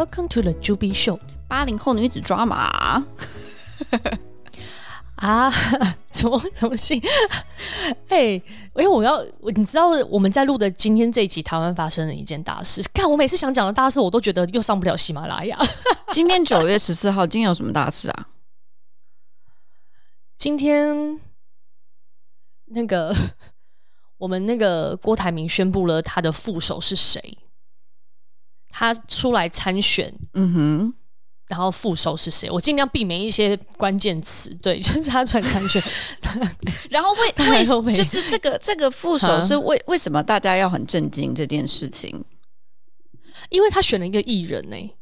Welcome to the Juby Show，八零后女子抓马 啊，什么什么戏？哎、欸，因为我要，你知道我们在录的今天这一集，台湾发生了一件大事。看我每次想讲的大事，我都觉得又上不了喜马拉雅。今天九月十四号，今天有什么大事啊？今天那个我们那个郭台铭宣布了他的副手是谁。他出来参选，嗯哼，然后副手是谁？我尽量避免一些关键词，对，就是他出来参选。然后为 为就是这个这个副手是为为什么大家要很震惊这件事情？因为他选了一个艺人呢、欸，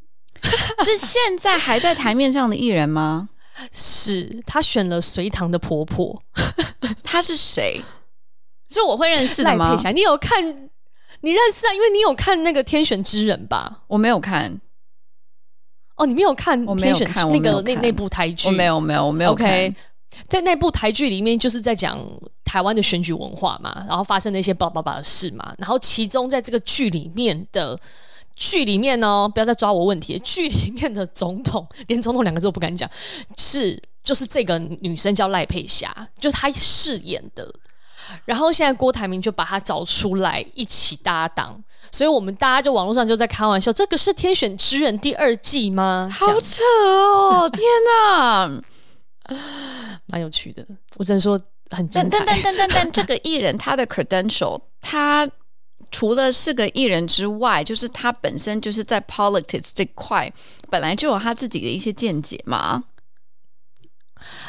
是现在还在台面上的艺人吗？是他选了隋唐的婆婆，他是谁？是我会认识的吗？你有看？你认识啊？因为你有看那个《天选之人》吧？我没有看。哦，你没有看《天选之》那个那那部台剧？我没有，没有，我没有。OK，在那部台剧里面，就是在讲台湾的选举文化嘛，然后发生的一些叭叭叭的事嘛。然后其中在这个剧里面的剧里面呢，不要再抓我问题，剧里面的总统连总统两个字都不敢讲，是就是这个女生叫赖佩霞，就是她饰演的。然后现在郭台铭就把他找出来一起搭档，所以我们大家就网络上就在开玩笑，这个是《天选之人》第二季吗？好扯哦！天哪，蛮有趣的。我只能说很精彩。但但但但但但，这个艺人他的 credential，他除了是个艺人之外，就是他本身就是在 politics 这块本来就有他自己的一些见解嘛。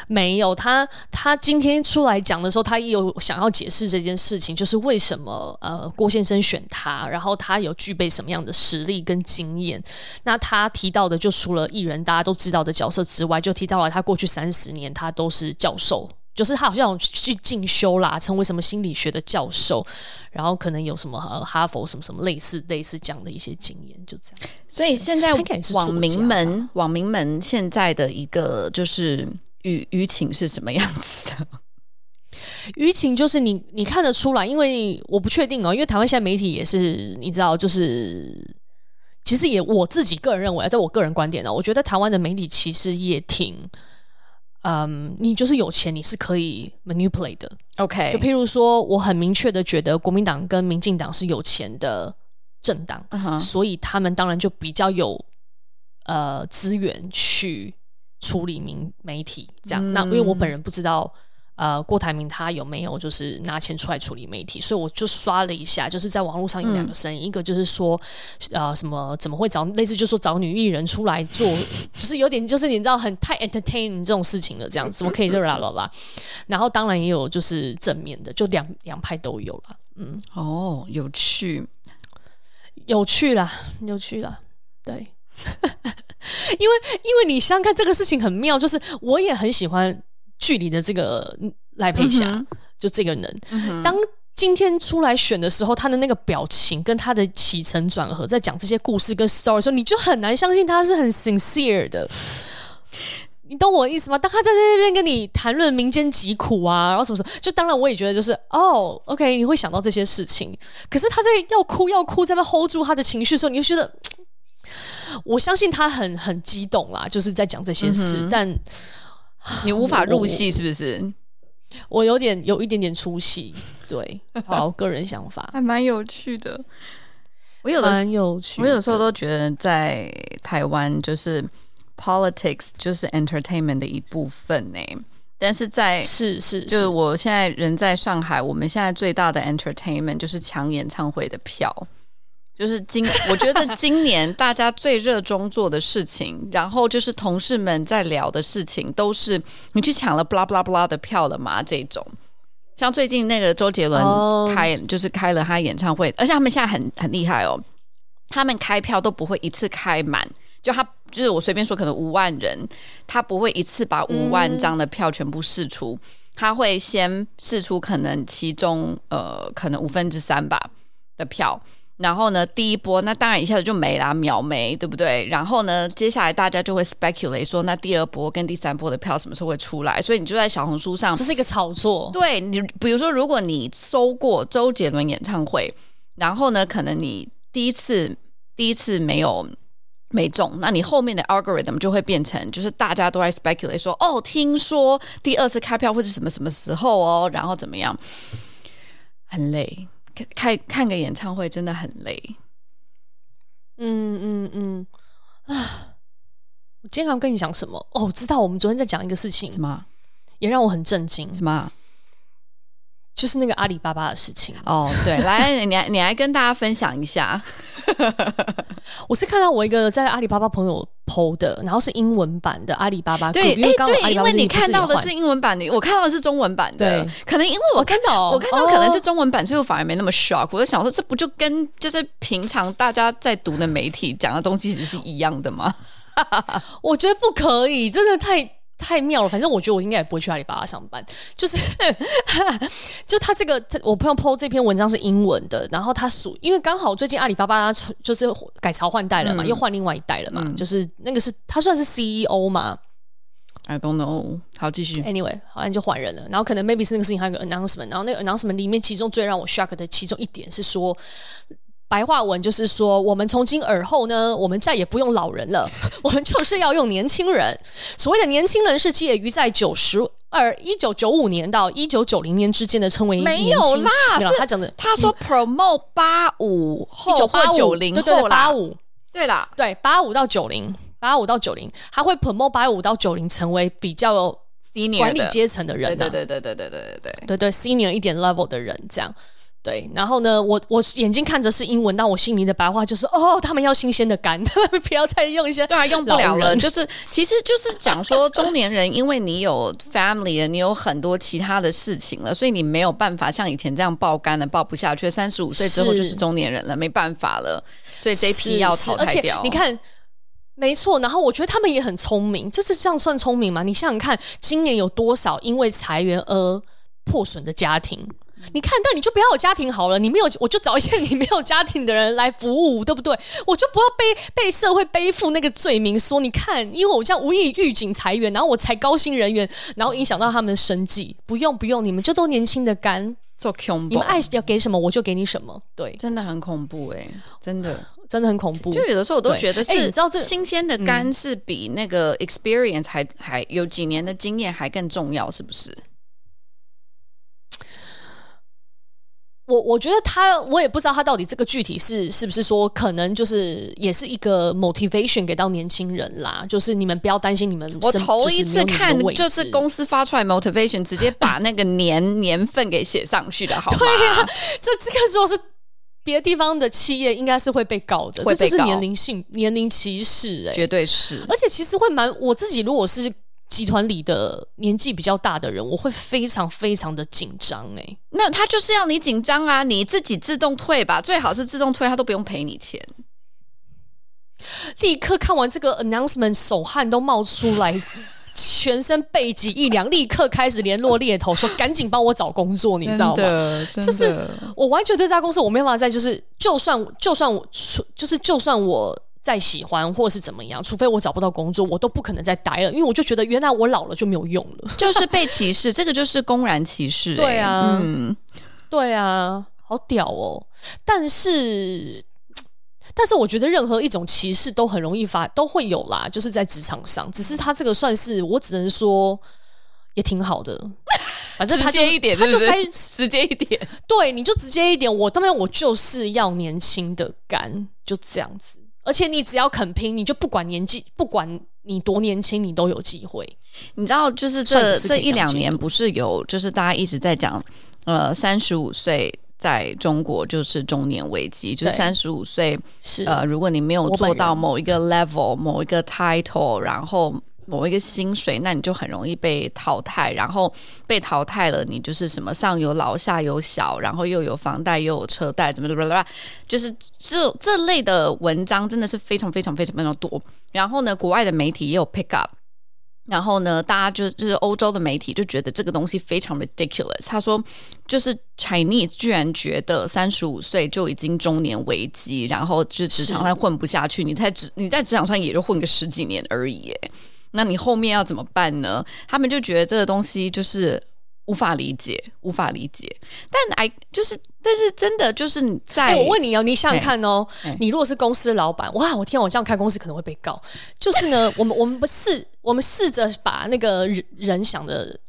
没有他，他今天出来讲的时候，他也有想要解释这件事情，就是为什么呃郭先生选他，然后他有具备什么样的实力跟经验。那他提到的，就除了艺人大家都知道的角色之外，就提到了他过去三十年他都是教授，就是他好像去进修啦，成为什么心理学的教授，然后可能有什么呃哈佛什么什么类似类似这样的一些经验，就这样。所以现在网民们，网民们现在的一个就是。舆舆情是什么样子的？舆情就是你你看得出来，因为我不确定哦，因为台湾现在媒体也是你知道，就是其实也我自己个人认为，在我个人观点呢，我觉得台湾的媒体其实也挺，嗯，你就是有钱你是可以 manipulate 的，OK，就譬如说，我很明确的觉得国民党跟民进党是有钱的政党，uh huh. 所以他们当然就比较有呃资源去。处理名媒体这样，嗯、那因为我本人不知道，呃，郭台铭他有没有就是拿钱出来处理媒体，所以我就刷了一下，就是在网络上有两个声音，嗯、一个就是说，呃，什么怎么会找类似就是说找女艺人出来做，就是有点就是你知道很太 entertain 这种事情了，这样怎么可以这啦啦啦，然后当然也有就是正面的，就两两派都有了，嗯，哦，有趣，有趣啦，有趣啦，对。因为，因为你想想看，这个事情很妙，就是我也很喜欢剧里的这个赖佩霞，嗯、就这个人。嗯、当今天出来选的时候，他的那个表情跟他的起承转合，在讲这些故事跟 story 的时候，你就很难相信他是很 sincere 的。你懂我的意思吗？当他在那边跟你谈论民间疾苦啊，然后什么什么，就当然我也觉得就是哦，OK，你会想到这些事情。可是他在要哭要哭，在那 hold 住他的情绪的时候，你就觉得。我相信他很很激动啦，就是在讲这些事，嗯、但 你无法入戏，是不是？我，有点有一点点出戏，对，好，个人想法还蛮有趣的。我有的蛮有趣，我有时候都觉得在台湾就是 politics 就是 entertainment 的一部分呢。但是在是是，就是我现在人在上海，我们现在最大的 entertainment 就是抢演唱会的票。就是今，我觉得今年大家最热衷做的事情，然后就是同事们在聊的事情，都是你去抢了 blah blah blah 的票了吗？这种，像最近那个周杰伦开，oh. 就是开了他演唱会，而且他们现在很很厉害哦，他们开票都不会一次开满，就他就是我随便说，可能五万人，他不会一次把五万张的票全部试出，嗯、他会先试出可能其中呃可能五分之三吧的票。然后呢，第一波那当然一下子就没啦，秒没，对不对？然后呢，接下来大家就会 speculate 说，那第二波跟第三波的票什么时候会出来？所以你就在小红书上，这是一个炒作。对你，比如说，如果你搜过周杰伦演唱会，然后呢，可能你第一次第一次没有没中，那你后面的 algorithm 就会变成，就是大家都在 speculate 说，哦，听说第二次开票会是什么什么时候哦，然后怎么样，很累，看看个演唱会真的很累。嗯嗯嗯，啊，我今天要跟你讲什么？哦，我知道，我们昨天在讲一个事情，什么？也让我很震惊，什么？就是那个阿里巴巴的事情哦，对，来，你来你来跟大家分享一下。我是看到我一个在阿里巴巴朋友 PO 的，然后是英文版的阿里巴巴。对，因为因为你看到的是英文版的，我看到的是中文版的。对，可能因为我真的，我看到可能是中文版，所以我反而没那么 shock。我就想说，这不就跟就是平常大家在读的媒体讲的东西是一样的吗？我觉得不可以，真的太。太妙了，反正我觉得我应该也不会去阿里巴巴上班。就是，就他这个，他我朋友 po 这篇文章是英文的，然后他属因为刚好最近阿里巴巴他就是改朝换代了嘛，嗯、又换另外一代了嘛，嗯、就是那个是他算是 CEO 嘛？I don't know。好，继续。Anyway，好像就换人了。然后可能 maybe 是那个事情还有个 announcement，然后那个 announcement 里面其中最让我 shock 的其中一点是说。白话文就是说，我们从今而后呢，我们再也不用老人了，我们就是要用年轻人。所谓的年轻人是介于在九十二一九九五年到一九九零年之间的称为年轻。没有啦，没有，他讲的，他说 promote 八五一九八九零后，对对八五，对啦，对八五到九零，八五到九零，他会 promote 八五到九零成为比较 senior 管理阶层的人，对对对对对对对对对。对对 senior 一点 level 的人这样。对，然后呢，我我眼睛看着是英文，但我心里的白话就是哦，他们要新鲜的肝，不要再用一些对啊，用不了了。就是其实就是讲说中年人，因为你有 family 了，你有很多其他的事情了，所以你没有办法像以前这样爆肝了，爆不下去。三十五岁之后就是中年人了，没办法了，所以这批要淘汰掉。你看，没错。然后我觉得他们也很聪明，就是这样算聪明吗？你想想看，今年有多少因为裁员而破损的家庭？你看，到你就不要有家庭好了。你没有，我就找一些你没有家庭的人来服务，对不对？我就不要背被社会背负那个罪名，说你看，因为我这样无意预警裁员，然后我才高薪人员，然后影响到他们的生计。不用不用，你们就都年轻的肝，做恐怖。你们爱要给什么我就给你什么。对，真的很恐怖哎、欸，真的真的很恐怖。就有的时候我都觉得是，你知道这新鲜的肝是比那个 experience 还还有几年的经验还更重要，是不是？我我觉得他，我也不知道他到底这个具体是是不是说，可能就是也是一个 motivation 给到年轻人啦，就是你们不要担心，你们我头一次看就是公司发出来 motivation，直接把那个年 年份给写上去的，好吗？对呀、啊，这这个如果是别的地方的企业，应该是会被告的，这就是年龄性年龄歧视、欸，哎，绝对是，而且其实会蛮我自己如果是。集团里的年纪比较大的人，我会非常非常的紧张哎。没有，他就是要你紧张啊！你自己自动退吧，最好是自动退，他都不用赔你钱。立刻看完这个 announcement，手汗都冒出来，全身背脊一凉，立刻开始联络猎头，说赶紧帮我找工作，你知道吗？就是我完全对这家公司我没办法在就是，就算就算我就是就算我。再喜欢或是怎么样，除非我找不到工作，我都不可能再待了，因为我就觉得原来我老了就没有用了，就是被歧视，这个就是公然歧视、欸。对啊，嗯，对啊，好屌哦！但是，但是我觉得任何一种歧视都很容易发，都会有啦，就是在职场上，只是他这个算是我只能说也挺好的，反正他直接一点是是，他就 直接一点，对，你就直接一点，我当然我就是要年轻的干，就这样子。而且你只要肯拼，你就不管年纪，不管你多年轻，你都有机会。你知道，就是这这一两年不是有，就是大家一直在讲，呃，三十五岁在中国就是中年危机，就是三十五岁是呃，如果你没有做到某一个 level，某一个 title，然后。某一个薪水，那你就很容易被淘汰，然后被淘汰了，你就是什么上有老下有小，然后又有房贷又有车贷，怎么怎么怎么，就是这这类的文章真的是非常非常非常非常多。然后呢，国外的媒体也有 pick up，然后呢，大家就就是欧洲的媒体就觉得这个东西非常 ridiculous。他说，就是 Chinese 居然觉得三十五岁就已经中年危机，然后就职场上混不下去，你在职你在职场上也就混个十几年而已，那你后面要怎么办呢？他们就觉得这个东西就是无法理解，无法理解。但哎，就是但是真的就是你在，欸、我问你哦，你想想看哦，欸、你如果是公司老板，哇，我天，我这样开公司可能会被告。就是呢，我们我们不试，我们试着把那个人人想的。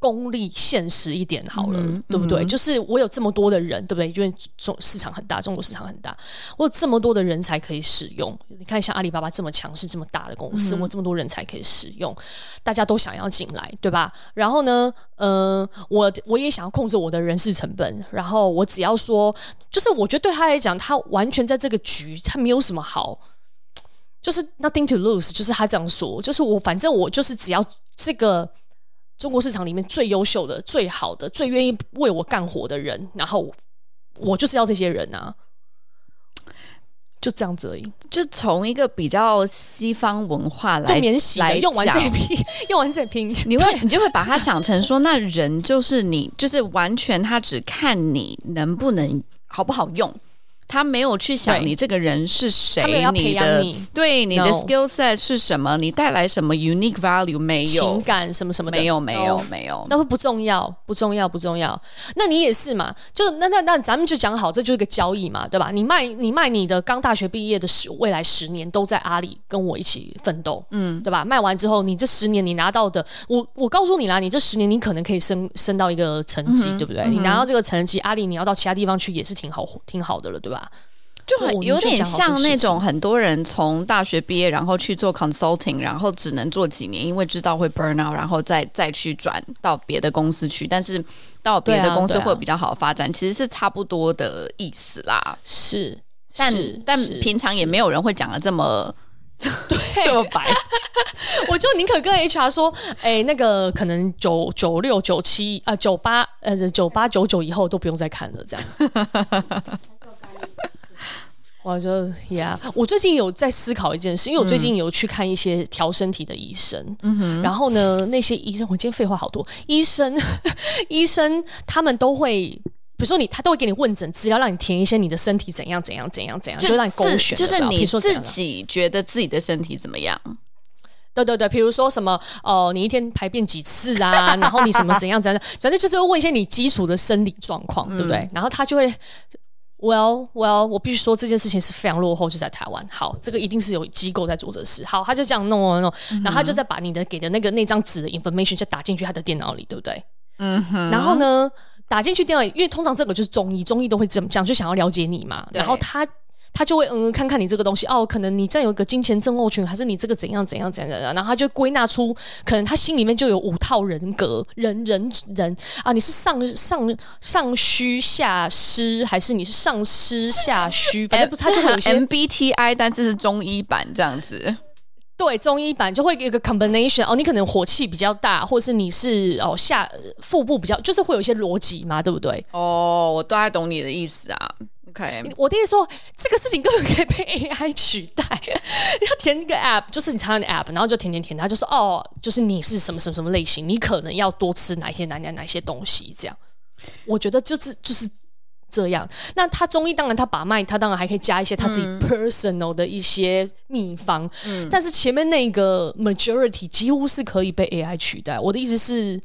功利现实一点好了，嗯、对不对？嗯、就是我有这么多的人，对不对？因为中市场很大，中国市场很大，我有这么多的人才可以使用。你看，像阿里巴巴这么强势、这么大的公司，嗯、我这么多人才可以使用，大家都想要进来，对吧？然后呢，呃，我我也想要控制我的人事成本。然后我只要说，就是我觉得对他来讲，他完全在这个局，他没有什么好，就是 nothing to lose，就是他这样说，就是我反正我就是只要这个。中国市场里面最优秀的、最好的、最愿意为我干活的人，然后我就是要这些人啊，就这样子而已。就从一个比较西方文化来免洗来用完这批，用完这 批，你会你就会把它想成说，那人就是你，就是完全他只看你能不能好不好用。他没有去想你这个人是谁，他没有要培养你，对你的 skill set 是什么，你带来什么 unique value 没有？情感什么什么的没有没有没有，那会不重要不重要不重要。那你也是嘛？就那那那咱们就讲好，这就是一个交易嘛，对吧？你卖你卖你的刚大学毕业的十未来十年都在阿里跟我一起奋斗，嗯，对吧？卖完之后，你这十年你拿到的，我我告诉你啦，你这十年你可能可以升升到一个成绩，嗯、对不对？嗯、你拿到这个成绩，阿里你要到其他地方去也是挺好挺好的了，对吧？就很有点像那种很多人从大学毕业，然后去做 consulting，然后只能做几年，因为知道会 burn out，然后再再去转到别的公司去。但是到别的公司会有比较好的发展，啊啊、其实是差不多的意思啦。是，但是但平常也没有人会讲的这么 对这么白。我就宁可跟 HR 说，哎、欸，那个可能九九六九七啊，九八呃九八九九以后都不用再看了，这样子。我就呀，yeah, 我最近有在思考一件事，因为我最近有去看一些调身体的医生，嗯哼，然后呢，那些医生，我今天废话好多，医生，医生他们都会，比如说你，他都会给你问诊，资料让你填一些你的身体怎样怎样怎样怎样，就，就让你勾选，就是你自己觉得自己的身体怎么样？对对对，比如说什么哦、呃，你一天排便几次啊？然后你什么怎样怎样，反正就是会问一些你基础的生理状况，对不对？嗯、然后他就会。Well, well，我必须说这件事情是非常落后，就在台湾。好，这个一定是有机构在做这事。好，他就这样弄弄弄，嗯、然后他就再把你的给的那个那张纸的 information 再打进去他的电脑里，对不对？嗯哼。然后呢，打进去电脑里，因为通常这个就是中医，中医都会这么讲，就想要了解你嘛。然后他。他就会嗯看看你这个东西哦，可能你占有一个金钱症候群，还是你这个怎样怎样怎样怎样，然后他就归纳出可能他心里面就有五套人格，人人人啊，你是上上上虚下实，还是你是上湿下虚？反正不，他就会有些 MBTI，但这是中医版这样子。对，中医版就会有一个 combination 哦，你可能火气比较大，或者是你是哦下腹部比较，就是会有一些逻辑嘛，对不对？哦，我大概懂你的意思啊。Okay. 我弟弟说这个事情根本可以被 AI 取代。你 要填一个 app，就是你插的 app，然后就填填填，他就说哦，就是你是什么什么什么类型，你可能要多吃哪些哪哪哪些东西这样。我觉得就是就是这样。那他中医当然他把脉，他当然还可以加一些他自己 personal 的一些秘方。嗯，但是前面那个 majority 几乎是可以被 AI 取代。我的意思是，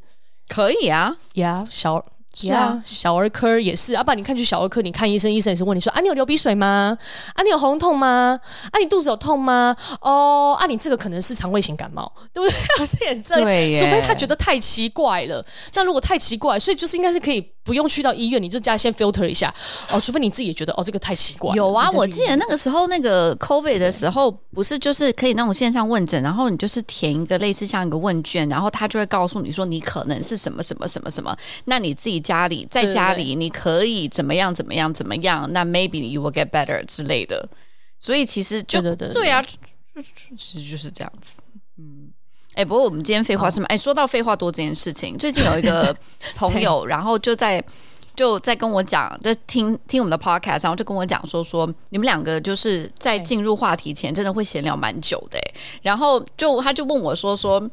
可以啊，呀，小。是啊，小儿科也是。阿爸，你看去小儿科，你看医生，医生也是问你说：啊，你有流鼻水吗？啊，你有喉咙痛吗？啊，你肚子有痛吗？哦，啊，你这个可能是肠胃型感冒，对不对？好像也这样，对除非他觉得太奇怪了。那如果太奇怪，所以就是应该是可以不用去到医院，你就加先 filter 一下哦。除非你自己也觉得哦，这个太奇怪。有啊，我记得那个时候那个 COVID 的时候，不是就是可以那种线上问诊，然后你就是填一个类似像一个问卷，然后他就会告诉你说你可能是什么什么什么什么，那你自己。家里在家里，你可以怎么样怎么样怎么样？那 maybe you will get better 之类的。所以其实就对对对，对啊，其实就是这样子。嗯，哎、欸，不过我们今天废话是吗？哎、说到废话多这件事情，最近有一个 朋友，然后就在就在跟我讲，在听听我们的 podcast，然后就跟我讲说说你们两个就是在进入话题前真的会闲聊蛮久的、欸。然后就他就问我说说。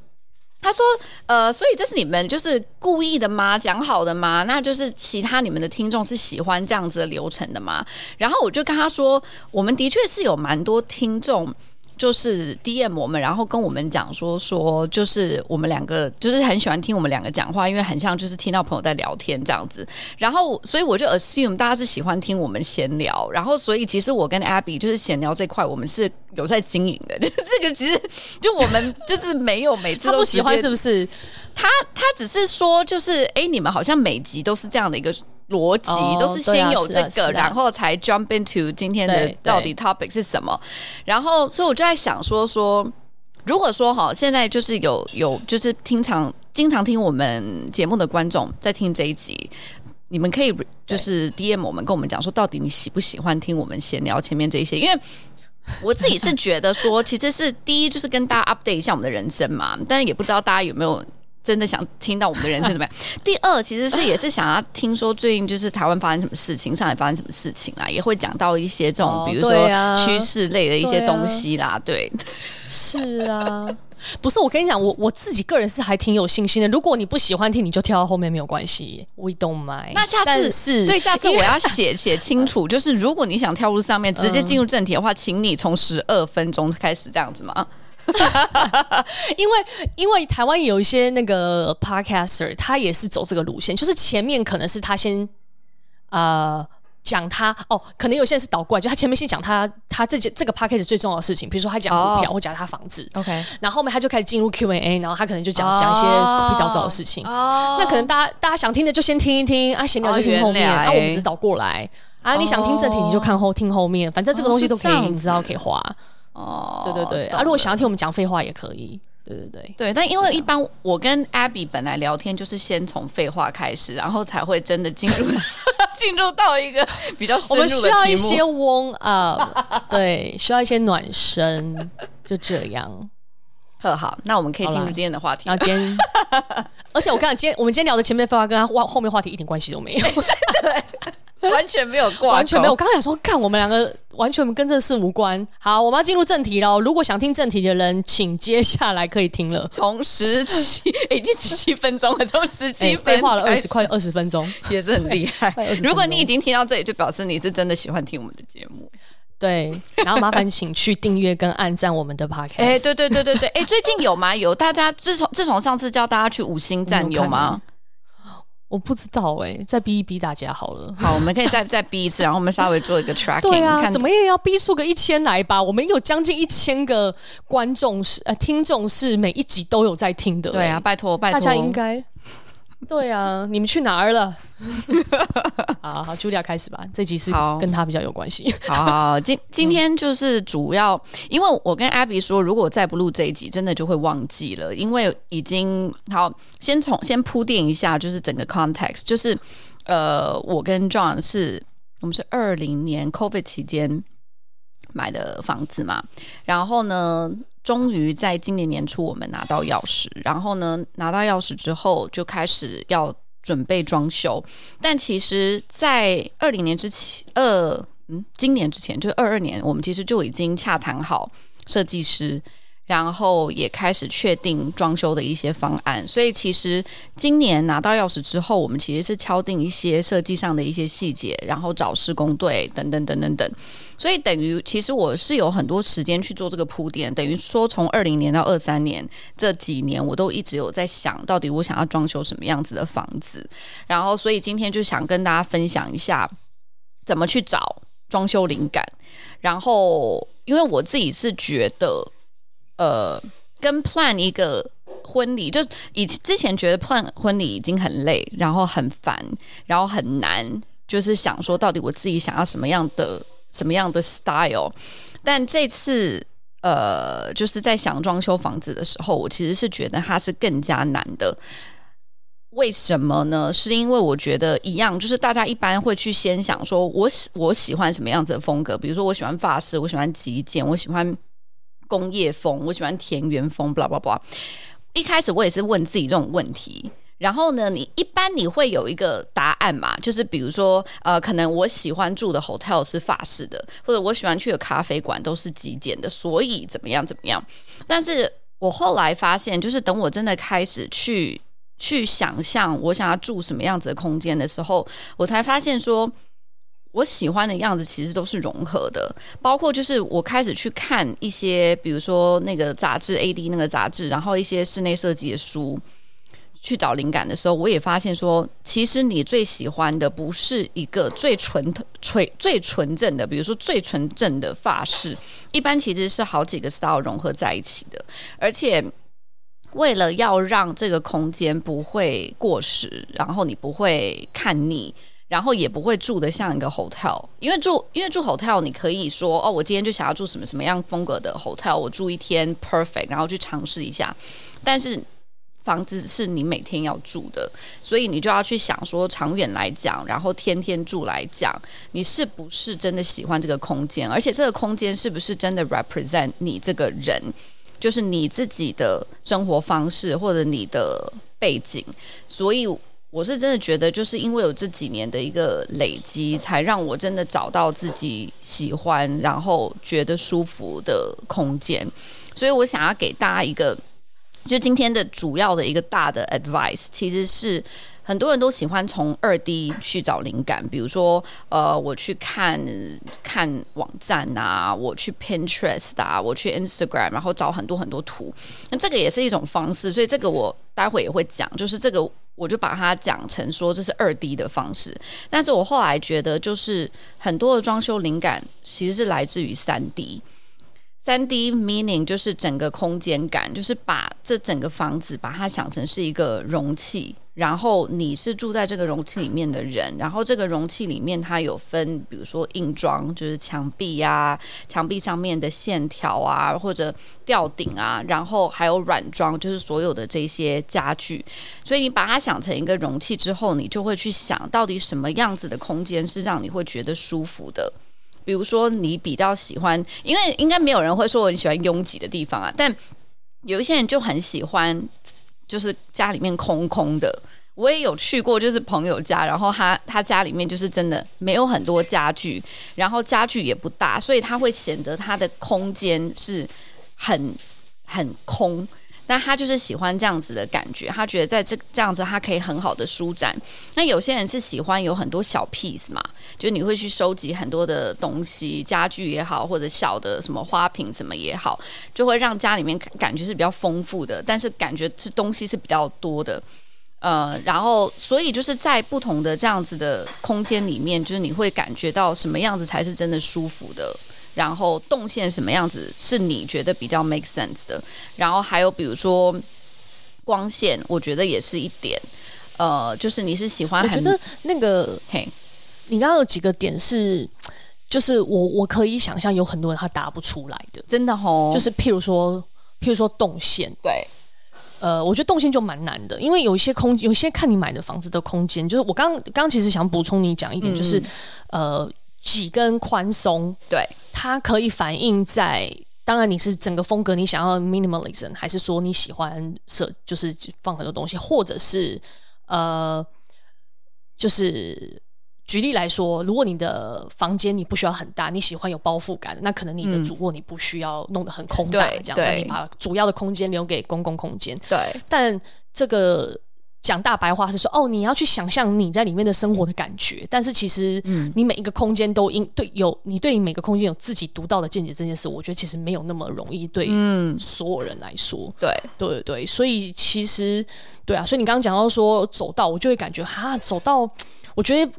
他说：“呃，所以这是你们就是故意的吗？讲好的吗？那就是其他你们的听众是喜欢这样子的流程的吗？”然后我就跟他说：“我们的确是有蛮多听众就是 DM 我们，然后跟我们讲说说，就是我们两个就是很喜欢听我们两个讲话，因为很像就是听到朋友在聊天这样子。然后，所以我就 assume 大家是喜欢听我们闲聊。然后，所以其实我跟 Abby 就是闲聊这块，我们是有在经营的。就是这个其实就我们就是没有每次都 他不喜欢，是不是？他他只是说，就是哎，你们好像每集都是这样的一个。逻辑、oh, 都是先有这个，啊啊啊、然后才 jump into 今天的到底 topic 是什么。然后，所以我就在想说说，如果说哈，现在就是有有就是经常经常听我们节目的观众在听这一集，你们可以就是 DM 我们跟我们讲说，到底你喜不喜欢听我们闲聊前面这些？因为我自己是觉得说，其实是第一就是跟大家 update 一下我们的人生嘛，但是也不知道大家有没有。真的想听到我们的人是怎么样？第二，其实是也是想要听说最近就是台湾发生什么事情，上海发生什么事情啊，也会讲到一些这种、哦、比如说趋势类的一些东西啦。对，是啊，不是我跟你讲，我我自己个人是还挺有信心的。如果你不喜欢听，你就跳到后面没有关系，We don't mind。那下次是，所以下次我要写写清楚，就是如果你想跳入上面直接进入正题的话，请你从十二分钟开始这样子吗？因为因为台湾有一些那个 podcaster，他也是走这个路线，就是前面可能是他先呃讲他哦，可能有些人是倒过来，就他前面先讲他他这件这个 podcast 最重要的事情，比如说他讲股票、oh. 或讲他房子，OK，然后后面他就开始进入 Q&A，然后他可能就讲讲、oh. 一些狗屁倒灶的事情，oh. 那可能大家大家想听的就先听一听啊，闲聊就听后面，那、oh, 啊、我们只倒过来啊，你想听正题你就看后听后面，反正这个东西都可以，oh, 你知道可以滑。哦，对对对啊！如果想要听我们讲废话也可以，对对对对。但因为一般我跟 Abby 本来聊天就是先从废话开始，然后才会真的进入 进入到一个比较深入的。我们需要一些 warm up，对，需要一些暖身，就这样。好，好，那我们可以进入今天的话题。然后今天，而且我看今天我们今天聊的前面的废话跟他后后面话题一点关系都没有。对。完全没有挂，完全没有。我刚才想说，看我们两个完全跟这事无关。好，我们要进入正题了。如果想听正题的人，请接下来可以听了。从十七，已经十七分钟了，从十七分话了二十快二十分钟，也是很厉害。如果你已经听到这里，就表示你是真的喜欢听我们的节目。对，然后麻烦请去订阅跟按赞我们的 podcast。哎，对对对对对，哎，最近有吗？有，大家自从自从上次叫大家去五星 赞，有吗？我不知道哎、欸，再逼一逼大家好了。好，我们可以再再逼一次，然后我们稍微做一个 tracking。对啊，看怎么也要逼出个一千来吧？我们有将近一千个观众是呃听众是每一集都有在听的、欸。对啊，拜托拜托，大家应该。对啊，你们去哪儿了？好好，Julia 开始吧。这集是跟他比较有关系。好，今 今天就是主要，嗯、因为我跟 Abby 说，如果再不录这一集，真的就会忘记了，因为已经好。先从先铺垫一下，就是整个 context，就是呃，我跟 John 是我们是二零年 COVID 期间买的房子嘛，然后呢。终于在今年年初，我们拿到钥匙。然后呢，拿到钥匙之后，就开始要准备装修。但其实，在二零年之前，二嗯，今年之前，就是二二年，我们其实就已经洽谈好设计师。然后也开始确定装修的一些方案，所以其实今年拿到钥匙之后，我们其实是敲定一些设计上的一些细节，然后找施工队等等等等等。所以等于其实我是有很多时间去做这个铺垫，等于说从二零年到二三年这几年，我都一直有在想到底我想要装修什么样子的房子。然后所以今天就想跟大家分享一下怎么去找装修灵感。然后因为我自己是觉得。呃，跟 plan 一个婚礼，就以之前觉得 plan 婚礼已经很累，然后很烦，然后很难，就是想说到底我自己想要什么样的什么样的 style。但这次呃，就是在想装修房子的时候，我其实是觉得它是更加难的。为什么呢？是因为我觉得一样，就是大家一般会去先想说我喜我喜欢什么样子的风格，比如说我喜欢法式，我喜欢极简，我喜欢。工业风，我喜欢田园风，blah blah blah。一开始我也是问自己这种问题，然后呢，你一般你会有一个答案嘛？就是比如说，呃，可能我喜欢住的 hotel 是法式的，或者我喜欢去的咖啡馆都是极简的，所以怎么样怎么样。但是我后来发现，就是等我真的开始去去想象我想要住什么样子的空间的时候，我才发现说。我喜欢的样子其实都是融合的，包括就是我开始去看一些，比如说那个杂志 AD 那个杂志，然后一些室内设计的书，去找灵感的时候，我也发现说，其实你最喜欢的不是一个最纯纯最纯正的，比如说最纯正的发饰，一般其实是好几个 style 融合在一起的，而且为了要让这个空间不会过时，然后你不会看腻。然后也不会住得像一个 hotel，因为住因为住 hotel，你可以说哦，我今天就想要住什么什么样风格的 hotel，我住一天 perfect，然后去尝试一下。但是房子是你每天要住的，所以你就要去想说，长远来讲，然后天天住来讲，你是不是真的喜欢这个空间？而且这个空间是不是真的 represent 你这个人，就是你自己的生活方式或者你的背景？所以。我是真的觉得，就是因为有这几年的一个累积，才让我真的找到自己喜欢，然后觉得舒服的空间。所以我想要给大家一个，就今天的主要的一个大的 advice，其实是。很多人都喜欢从二 D 去找灵感，比如说，呃，我去看看网站啊，我去 Pinterest 啊，我去 Instagram，然后找很多很多图。那这个也是一种方式，所以这个我待会也会讲，就是这个我就把它讲成说这是二 D 的方式。但是我后来觉得，就是很多的装修灵感其实是来自于三 D。三 D meaning 就是整个空间感，就是把这整个房子把它想成是一个容器，然后你是住在这个容器里面的人，然后这个容器里面它有分，比如说硬装，就是墙壁啊，墙壁上面的线条啊，或者吊顶啊，然后还有软装，就是所有的这些家具。所以你把它想成一个容器之后，你就会去想到底什么样子的空间是让你会觉得舒服的。比如说，你比较喜欢，因为应该没有人会说我很喜欢拥挤的地方啊。但有一些人就很喜欢，就是家里面空空的。我也有去过，就是朋友家，然后他他家里面就是真的没有很多家具，然后家具也不大，所以他会显得他的空间是很很空。那他就是喜欢这样子的感觉，他觉得在这这样子他可以很好的舒展。那有些人是喜欢有很多小 piece 嘛，就你会去收集很多的东西，家具也好，或者小的什么花瓶什么也好，就会让家里面感觉是比较丰富的，但是感觉是东西是比较多的。呃，然后所以就是在不同的这样子的空间里面，就是你会感觉到什么样子才是真的舒服的。然后动线什么样子是你觉得比较 make sense 的？然后还有比如说光线，我觉得也是一点。呃，就是你是喜欢很，我觉得那个嘿，你刚刚有几个点是，就是我我可以想象有很多人他答不出来的，真的哦。就是譬如说，譬如说动线，对，呃，我觉得动线就蛮难的，因为有一些空，有些看你买的房子的空间，就是我刚刚刚其实想补充你讲一点，就是、嗯、呃。挤跟宽松，对，它可以反映在，当然你是整个风格，你想要 minimalism，还是说你喜欢设，就是放很多东西，或者是呃，就是举例来说，如果你的房间你不需要很大，你喜欢有包覆感，那可能你的主卧你不需要弄得很空大，这样，那你把主要的空间留给公共空间，对，但这个。讲大白话是说，哦，你要去想象你在里面的生活的感觉，但是其实，你每一个空间都应对有你对每个空间有自己独到的见解这件事，我觉得其实没有那么容易对所有人来说。嗯、对对。对对，所以其实对啊，所以你刚刚讲到说走道，我就会感觉哈，走道，我觉得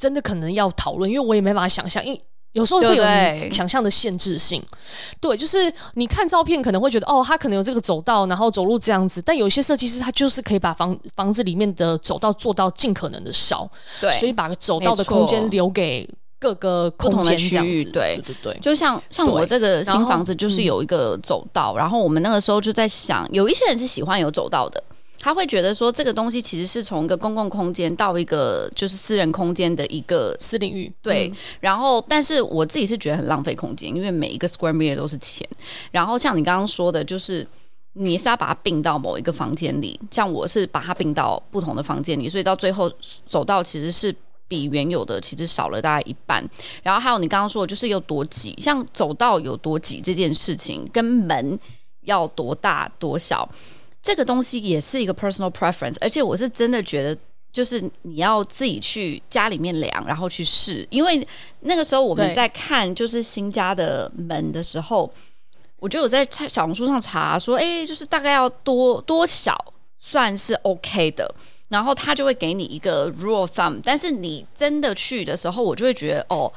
真的可能要讨论，因为我也没办法想象，因为。有时候会有你想象的限制性，对，对，就是你看照片可能会觉得哦，他可能有这个走道，然后走路这样子，但有些设计师他就是可以把房房子里面的走道做到尽可能的少，对，所以把走道的空间留给各个空间区域，对。对对，就像像我这个新房子就是有一个走道，然后，然后我们那个时候就在想，有一些人是喜欢有走道的。他会觉得说，这个东西其实是从一个公共空间到一个就是私人空间的一个私领域，对。嗯、然后，但是我自己是觉得很浪费空间，因为每一个 square meter 都是钱。然后，像你刚刚说的，就是你是要把它并到某一个房间里，像我是把它并到不同的房间里，所以到最后走到其实是比原有的其实少了大概一半。然后还有你刚刚说的，就是有多挤，像走道有多挤这件事情，跟门要多大多小。这个东西也是一个 personal preference，而且我是真的觉得就是你要自己去家里面量，然后去试。因为那个时候我们在看就是新家的门的时候，我就有在小红书上查说，哎，就是大概要多多小算是 OK 的。然后他就会给你一个 rule of thumb，但是你真的去的时候，我就会觉得哦，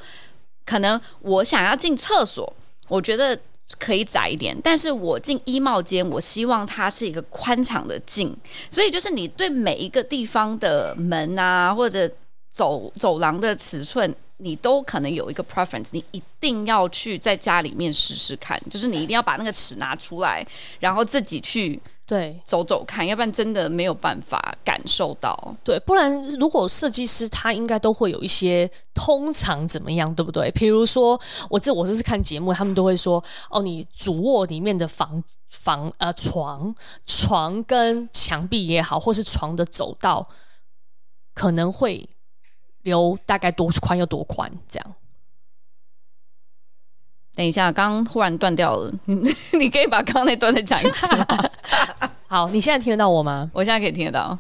可能我想要进厕所，我觉得可以窄一点，但是我进衣帽间，我希望它是一个宽敞的进，所以就是你对每一个地方的门啊，或者走走廊的尺寸，你都可能有一个 preference，你一定要去在家里面试试看，就是你一定要把那个尺拿出来，然后自己去。对，走走看，要不然真的没有办法感受到。对，不然如果设计师他应该都会有一些通常怎么样，对不对？比如说我这我这是看节目，他们都会说哦，你主卧里面的房房呃床床跟墙壁也好，或是床的走道可能会留大概多宽又多宽这样。等一下，刚刚忽然断掉了，你可以把刚刚那段再讲一次吗？好，你现在听得到我吗？我现在可以听得到。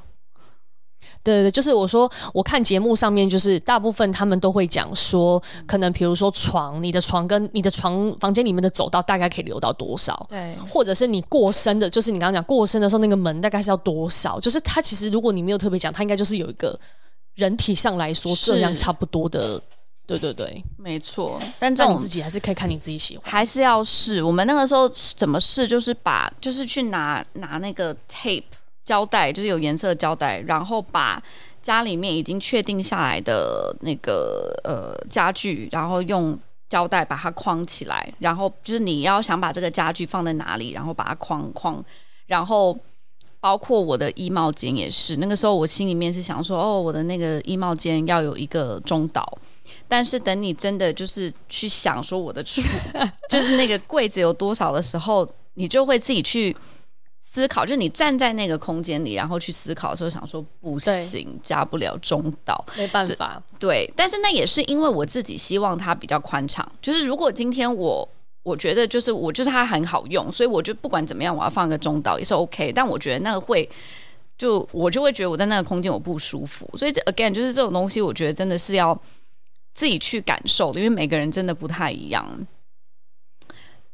对对对，就是我说，我看节目上面，就是大部分他们都会讲说，可能比如说床，你的床跟你的床房间里面的走道大概可以留到多少？对，或者是你过深的，就是你刚刚讲过深的时候，那个门大概是要多少？就是它其实如果你没有特别讲，它应该就是有一个人体上来说这样差不多的。对对对，没错。但这种你自己还是可以看你自己喜欢，还是要试。我们那个时候怎么试？就是把，就是去拿拿那个 tape 胶带，就是有颜色的胶带，然后把家里面已经确定下来的那个呃家具，然后用胶带把它框起来。然后就是你要想把这个家具放在哪里，然后把它框框。然后包括我的衣帽间也是，那个时候我心里面是想说，哦，我的那个衣帽间要有一个中岛。但是等你真的就是去想说我的厨 就是那个柜子有多少的时候，你就会自己去思考。就你站在那个空间里，然后去思考的时候，想说不行，加不了中岛，没办法。对，但是那也是因为我自己希望它比较宽敞。就是如果今天我我觉得就是我就是它很好用，所以我就不管怎么样，我要放个中岛也是 OK。但我觉得那个会就我就会觉得我在那个空间我不舒服。所以这 again 就是这种东西，我觉得真的是要。自己去感受的，因为每个人真的不太一样。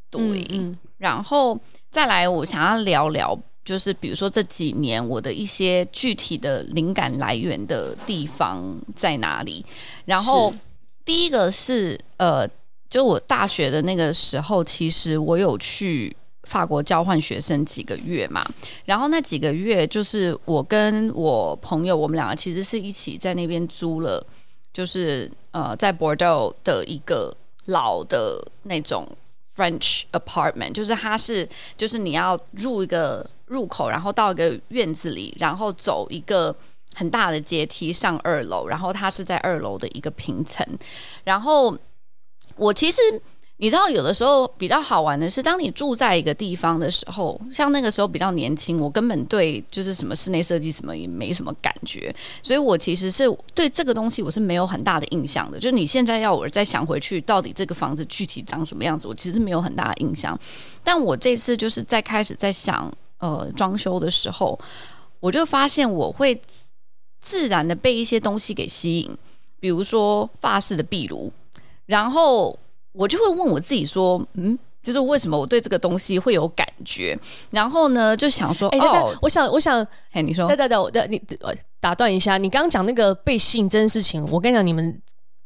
对，嗯嗯，然后再来，我想要聊聊，就是比如说这几年我的一些具体的灵感来源的地方在哪里。然后第一个是呃，就我大学的那个时候，其实我有去法国交换学生几个月嘛。然后那几个月，就是我跟我朋友，我们两个其实是一起在那边租了。就是呃，在 Bordeaux 的一个老的那种 French apartment，就是它是就是你要入一个入口，然后到一个院子里，然后走一个很大的阶梯上二楼，然后它是在二楼的一个平层。然后我其实。你知道，有的时候比较好玩的是，当你住在一个地方的时候，像那个时候比较年轻，我根本对就是什么室内设计什么也没什么感觉，所以我其实是对这个东西我是没有很大的印象的。就是你现在要我再想回去，到底这个房子具体长什么样子，我其实没有很大的印象。但我这次就是在开始在想呃装修的时候，我就发现我会自然的被一些东西给吸引，比如说法式的壁炉，然后。我就会问我自己说，嗯，就是为什么我对这个东西会有感觉？然后呢，就想说，欸、哦，我想，我想，哎，你说，对对对，我你打断一下，你刚刚讲那个被吸引这件事情，我跟你讲，你们。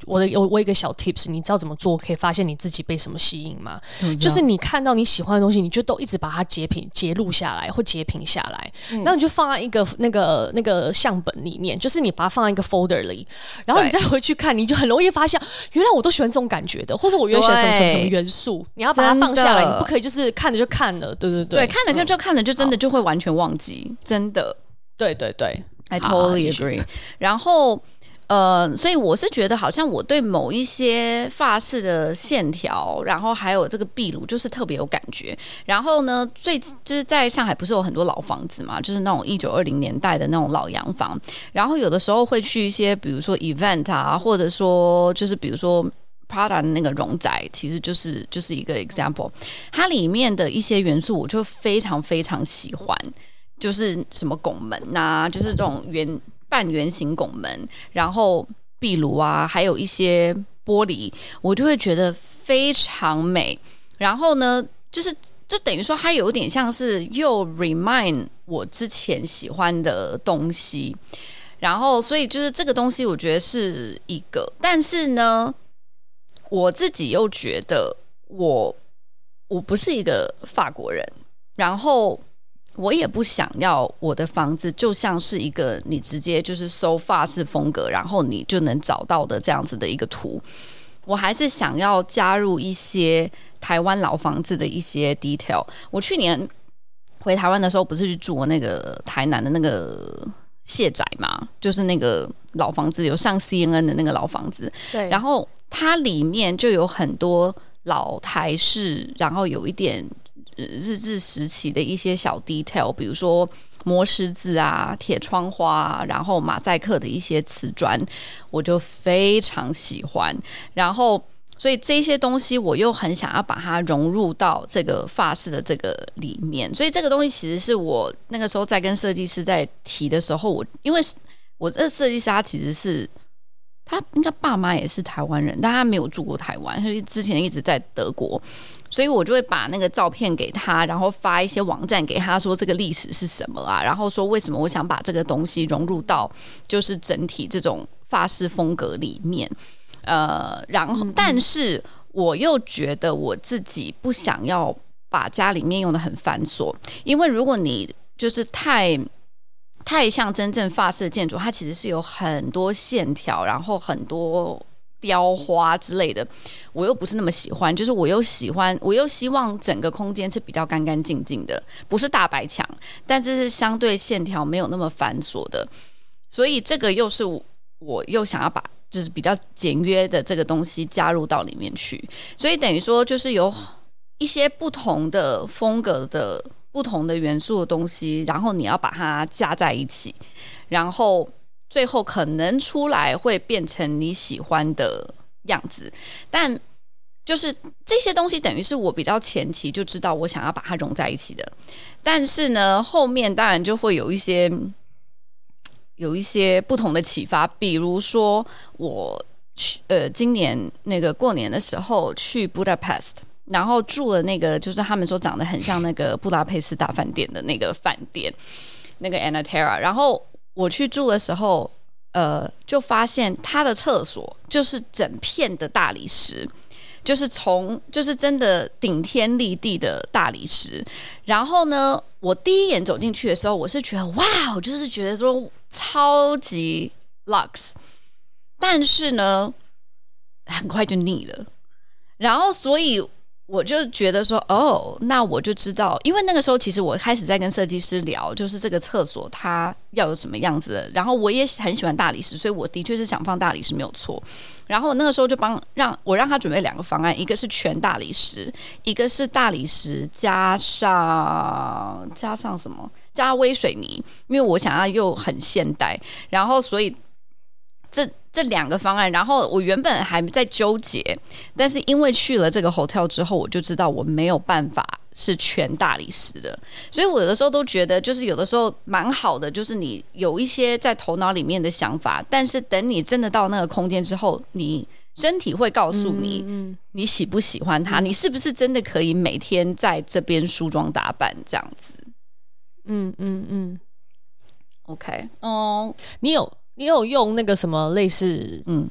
我的我我有一个小 tips，你知道怎么做可以发现你自己被什么吸引吗？嗯、就是你看到你喜欢的东西，你就都一直把它截屏截录下来或截屏下来，嗯、然后你就放在一个那个那个相本里面，就是你把它放在一个 folder 里，然后你再回去看，你就很容易发现，原来我都喜欢这种感觉的，或者我原来喜欢什么什么什么元素，你要把它放下来，你不可以就是看着就看了，对对对，对，看了就就看了，就真的就会完全忘记，真的，对对对，I totally agree，然后。呃，所以我是觉得，好像我对某一些发饰的线条，然后还有这个壁炉，就是特别有感觉。然后呢，最就是在上海不是有很多老房子嘛，就是那种一九二零年代的那种老洋房。然后有的时候会去一些，比如说 event 啊，或者说就是比如说 Prada 的那个荣宅，其实就是就是一个 example。它里面的一些元素，我就非常非常喜欢，就是什么拱门呐、就是这种圆。半圆形拱门，然后壁炉啊，还有一些玻璃，我就会觉得非常美。然后呢，就是就等于说，它有点像是又 remind 我之前喜欢的东西。然后，所以就是这个东西，我觉得是一个。但是呢，我自己又觉得我我不是一个法国人，然后。我也不想要我的房子就像是一个你直接就是搜法式风格，然后你就能找到的这样子的一个图。我还是想要加入一些台湾老房子的一些 detail。我去年回台湾的时候，不是去住我那个台南的那个谢宅嘛，就是那个老房子，有上 CNN 的那个老房子。对，然后它里面就有很多老台式，然后有一点。日治时期的一些小 detail，比如说磨石子啊、铁窗花，然后马赛克的一些瓷砖，我就非常喜欢。然后，所以这些东西我又很想要把它融入到这个发饰的这个里面。所以这个东西其实是我那个时候在跟设计师在提的时候，我因为我这设计师他其实是他应该爸妈也是台湾人，但他没有住过台湾，所以之前一直在德国。所以我就会把那个照片给他，然后发一些网站给他说这个历史是什么啊，然后说为什么我想把这个东西融入到就是整体这种法式风格里面，呃，然后但是我又觉得我自己不想要把家里面用的很繁琐，因为如果你就是太太像真正法式建筑，它其实是有很多线条，然后很多。雕花之类的，我又不是那么喜欢。就是我又喜欢，我又希望整个空间是比较干干净净的，不是大白墙，但这是相对线条没有那么繁琐的。所以这个又是我又想要把就是比较简约的这个东西加入到里面去。所以等于说，就是有一些不同的风格的不同的元素的东西，然后你要把它加在一起，然后。最后可能出来会变成你喜欢的样子，但就是这些东西等于是我比较前期就知道我想要把它融在一起的，但是呢，后面当然就会有一些有一些不同的启发，比如说我去呃今年那个过年的时候去 Budapest，然后住了那个就是他们说长得很像那个布达佩斯大饭店的那个饭店，那个 Anaterra，然后。我去住的时候，呃，就发现他的厕所就是整片的大理石，就是从就是真的顶天立地的大理石。然后呢，我第一眼走进去的时候，我是觉得哇，我就是觉得说超级 lux，但是呢，很快就腻了。然后所以。我就觉得说，哦，那我就知道，因为那个时候其实我开始在跟设计师聊，就是这个厕所它要有什么样子的。然后我也很喜欢大理石，所以我的确是想放大理石没有错。然后那个时候就帮让我让他准备两个方案，一个是全大理石，一个是大理石加上加上什么加微水泥，因为我想要又很现代。然后所以这。这两个方案，然后我原本还在纠结，但是因为去了这个 hotel 之后，我就知道我没有办法是全大理石的，所以我有的时候都觉得，就是有的时候蛮好的，就是你有一些在头脑里面的想法，但是等你真的到那个空间之后，你身体会告诉你，嗯，你喜不喜欢它，你是不是真的可以每天在这边梳妆打扮这样子？嗯嗯嗯，OK，嗯，你有。你有用那个什么类似嗯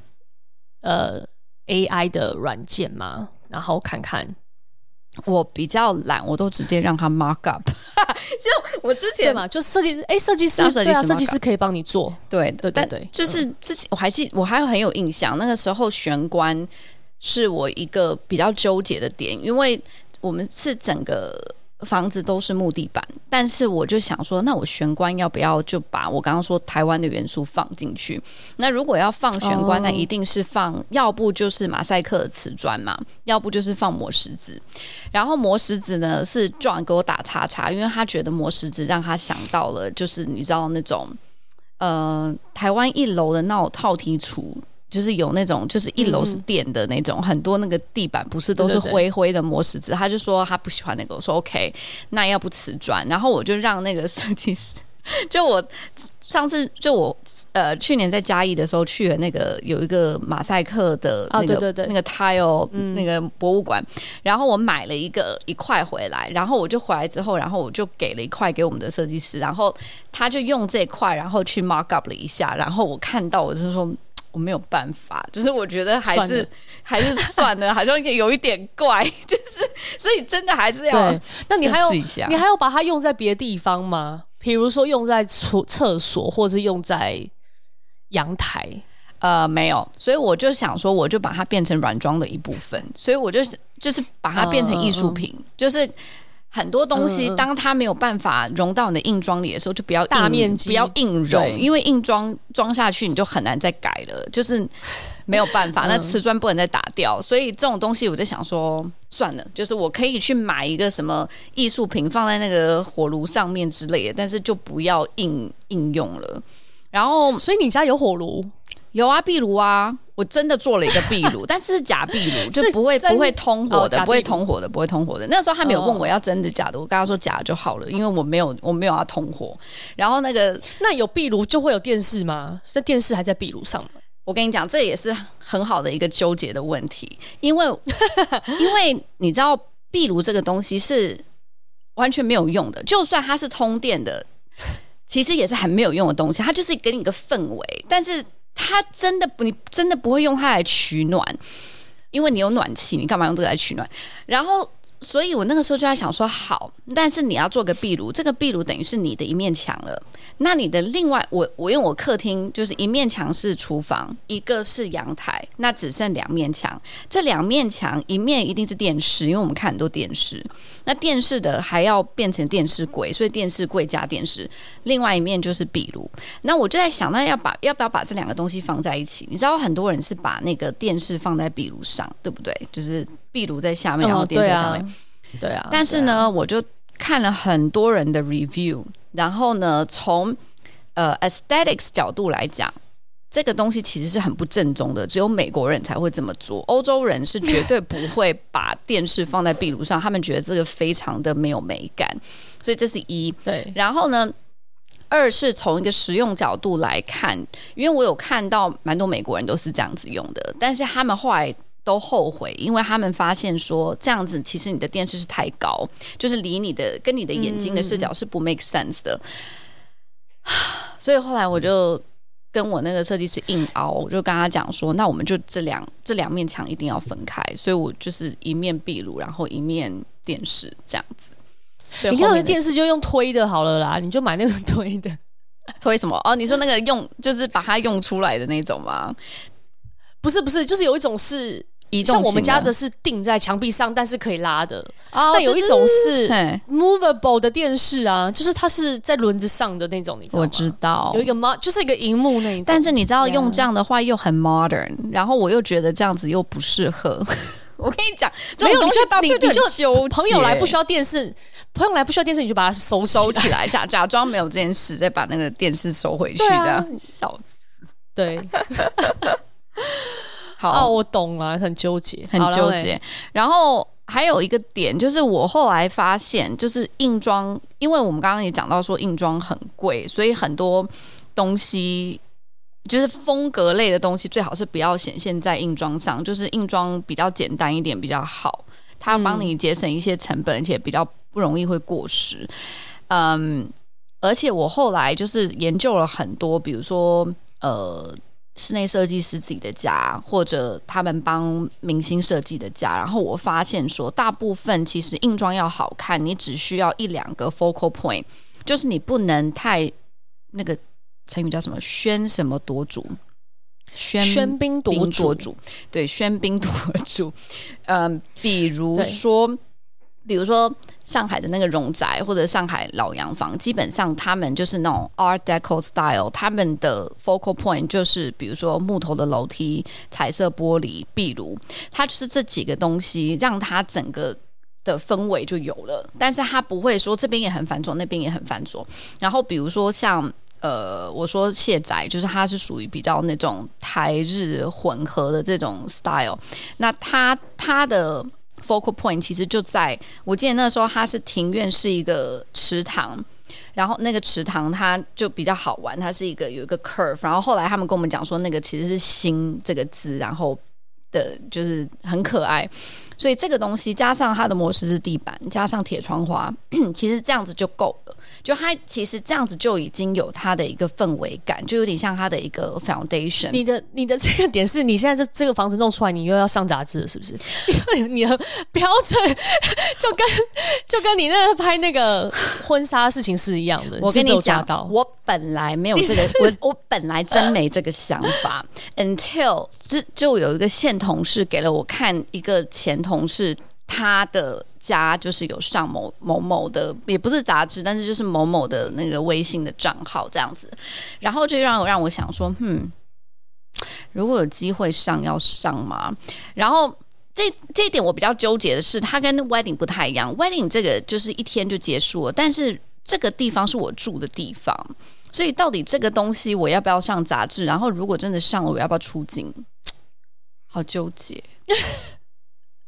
呃 AI 的软件吗？然后看看，我比较懒，我都直接让他 mark up。就我之前嘛，就设计师哎，设计师对啊，设计师可以帮你做。对对对对，就是之前我还记，我还很有印象，那个时候玄关是我一个比较纠结的点，因为我们是整个。房子都是木地板，但是我就想说，那我玄关要不要就把我刚刚说台湾的元素放进去？那如果要放玄关，那一定是放，要不就是马赛克的瓷砖嘛，要不就是放磨石子。然后磨石子呢，是 John 给我打叉叉，因为他觉得磨石子让他想到了，就是你知道那种，呃，台湾一楼的那种套体厨。就是有那种，就是一楼是电的那种，嗯、很多那个地板不是都是灰灰的磨石子，他就说他不喜欢那个，我说 OK，那要不瓷砖，然后我就让那个设计师，就我上次就我呃去年在嘉义的时候去了那个有一个马赛克的那个、哦、对对对。那个 tile、嗯、那个博物馆，然后我买了一个一块回来，然后我就回来之后，然后我就给了一块给我们的设计师，然后他就用这块，然后去 mark up 了一下，然后我看到我就是说。我没有办法，就是我觉得还是还是算了，好像有一点怪，就是所以真的还是要。对，那你还有你还要把它用在别的地方吗？比如说用在厕厕所，或者是用在阳台？呃，没有，所以我就想说，我就把它变成软装的一部分，所以我就是就是把它变成艺术品，嗯、就是。很多东西，当它没有办法融到你的硬装里的时候，就不要大面积，不要硬融，因为硬装装下去你就很难再改了，就是没有办法。那瓷砖不能再打掉，所以这种东西我就想说，算了，就是我可以去买一个什么艺术品放在那个火炉上面之类的，但是就不要硬应用了。然后，所以你家有火炉？有啊，壁炉啊，我真的做了一个壁炉，但是是假壁炉，就不会不会通火的，不会通火的，不会通火的。那个时候他没有问我要真的假的，我跟他说假就好了，因为我没有我没有要通火。然后那个那有壁炉就会有电视吗？那电视还在壁炉上吗？我跟你讲，这也是很好的一个纠结的问题，因为 因为你知道壁炉这个东西是完全没有用的，就算它是通电的，其实也是很没有用的东西，它就是给你一个氛围，但是。它真的不，你真的不会用它来取暖，因为你有暖气，你干嘛用这个来取暖？然后。所以我那个时候就在想说，好，但是你要做个壁炉，这个壁炉等于是你的一面墙了。那你的另外，我我用我客厅就是一面墙是厨房，一个是阳台，那只剩两面墙。这两面墙一面一定是电视，因为我们看很多电视。那电视的还要变成电视柜，所以电视柜加电视。另外一面就是壁炉。那我就在想，那要把要不要把这两个东西放在一起？你知道很多人是把那个电视放在壁炉上，对不对？就是。壁炉在下面，然后电视在上面，哦，对啊，对啊。但是呢，我就看了很多人的 review，然后呢，从呃 aesthetics 角度来讲，这个东西其实是很不正宗的，只有美国人才会这么做，欧洲人是绝对不会把电视放在壁炉上，他们觉得这个非常的没有美感，所以这是一。对，然后呢，二是从一个实用角度来看，因为我有看到蛮多美国人都是这样子用的，但是他们后来。都后悔，因为他们发现说这样子其实你的电视是太高，就是离你的跟你的眼睛的视角是不 make sense 的。嗯、所以后来我就跟我那个设计师硬凹，我就跟他讲说，那我们就这两这两面墙一定要分开，所以我就是一面壁炉，然后一面电视这样子。你看我的电视就用推的好了啦，你就买那个推的，推什么？哦，你说那个用就是把它用出来的那种吗？不是不是，就是有一种是。像我们家的是钉在墙壁上，但是可以拉的。那、哦、有一种是 movable 的电视啊，就是它是在轮子上的那种，你知道吗？我知道，有一个 mo 就是一个荧幕那一种。但是你知道用这样的话又很 modern，然后我又觉得这样子又不适合。我跟你讲，没有东西到最后你就朋友来不需要电视，朋友来不需要电视，你就把它收收起来，假假装没有这件事，再把那个电视收回去，这样笑死。对。好哦，我懂了，很纠结，很纠结。然后还有一个点就是，我后来发现，就是硬装，因为我们刚刚也讲到说硬装很贵，所以很多东西就是风格类的东西，最好是不要显现在硬装上，就是硬装比较简单一点比较好，它帮你节省一些成本，而且比较不容易会过时。嗯，而且我后来就是研究了很多，比如说呃。室内设计师自己的家，或者他们帮明星设计的家，然后我发现说，大部分其实硬装要好看，你只需要一两个 focal point，就是你不能太那个成语叫什么“喧什么夺主”，喧喧宾夺主，对，喧宾夺主。嗯，比如说。比如说上海的那个荣宅或者上海老洋房，基本上他们就是那种 Art Deco style，他们的 focal point 就是比如说木头的楼梯、彩色玻璃、壁炉，它就是这几个东西，让它整个的氛围就有了。但是它不会说这边也很繁琐，那边也很繁琐。然后比如说像呃，我说谢宅，就是它是属于比较那种台日混合的这种 style，那它它的。Focal point 其实就在我记得那时候，它是庭院是一个池塘，然后那个池塘它就比较好玩，它是一个有一个 curve，然后后来他们跟我们讲说那个其实是心这个字，然后的就是很可爱，所以这个东西加上它的模式是地板，加上铁窗花，其实这样子就够了。就它其实这样子就已经有它的一个氛围感，就有点像它的一个 foundation。你的你的这个点是你现在这这个房子弄出来，你又要上杂志了，是不是？因 为你的标准就跟 就跟你那个拍那个婚纱事情是一样的。我跟你讲，我本来没有这个，我我本来真没这个想法，until 这就有一个现同事给了我看一个前同事。他的家就是有上某某某的，也不是杂志，但是就是某某的那个微信的账号这样子，然后就让我让我想说，嗯，如果有机会上，要上吗？然后这这一点我比较纠结的是，它跟 wedding 不太一样，wedding 这个就是一天就结束了，但是这个地方是我住的地方，所以到底这个东西我要不要上杂志？然后如果真的上了，我要不要出镜？好纠结。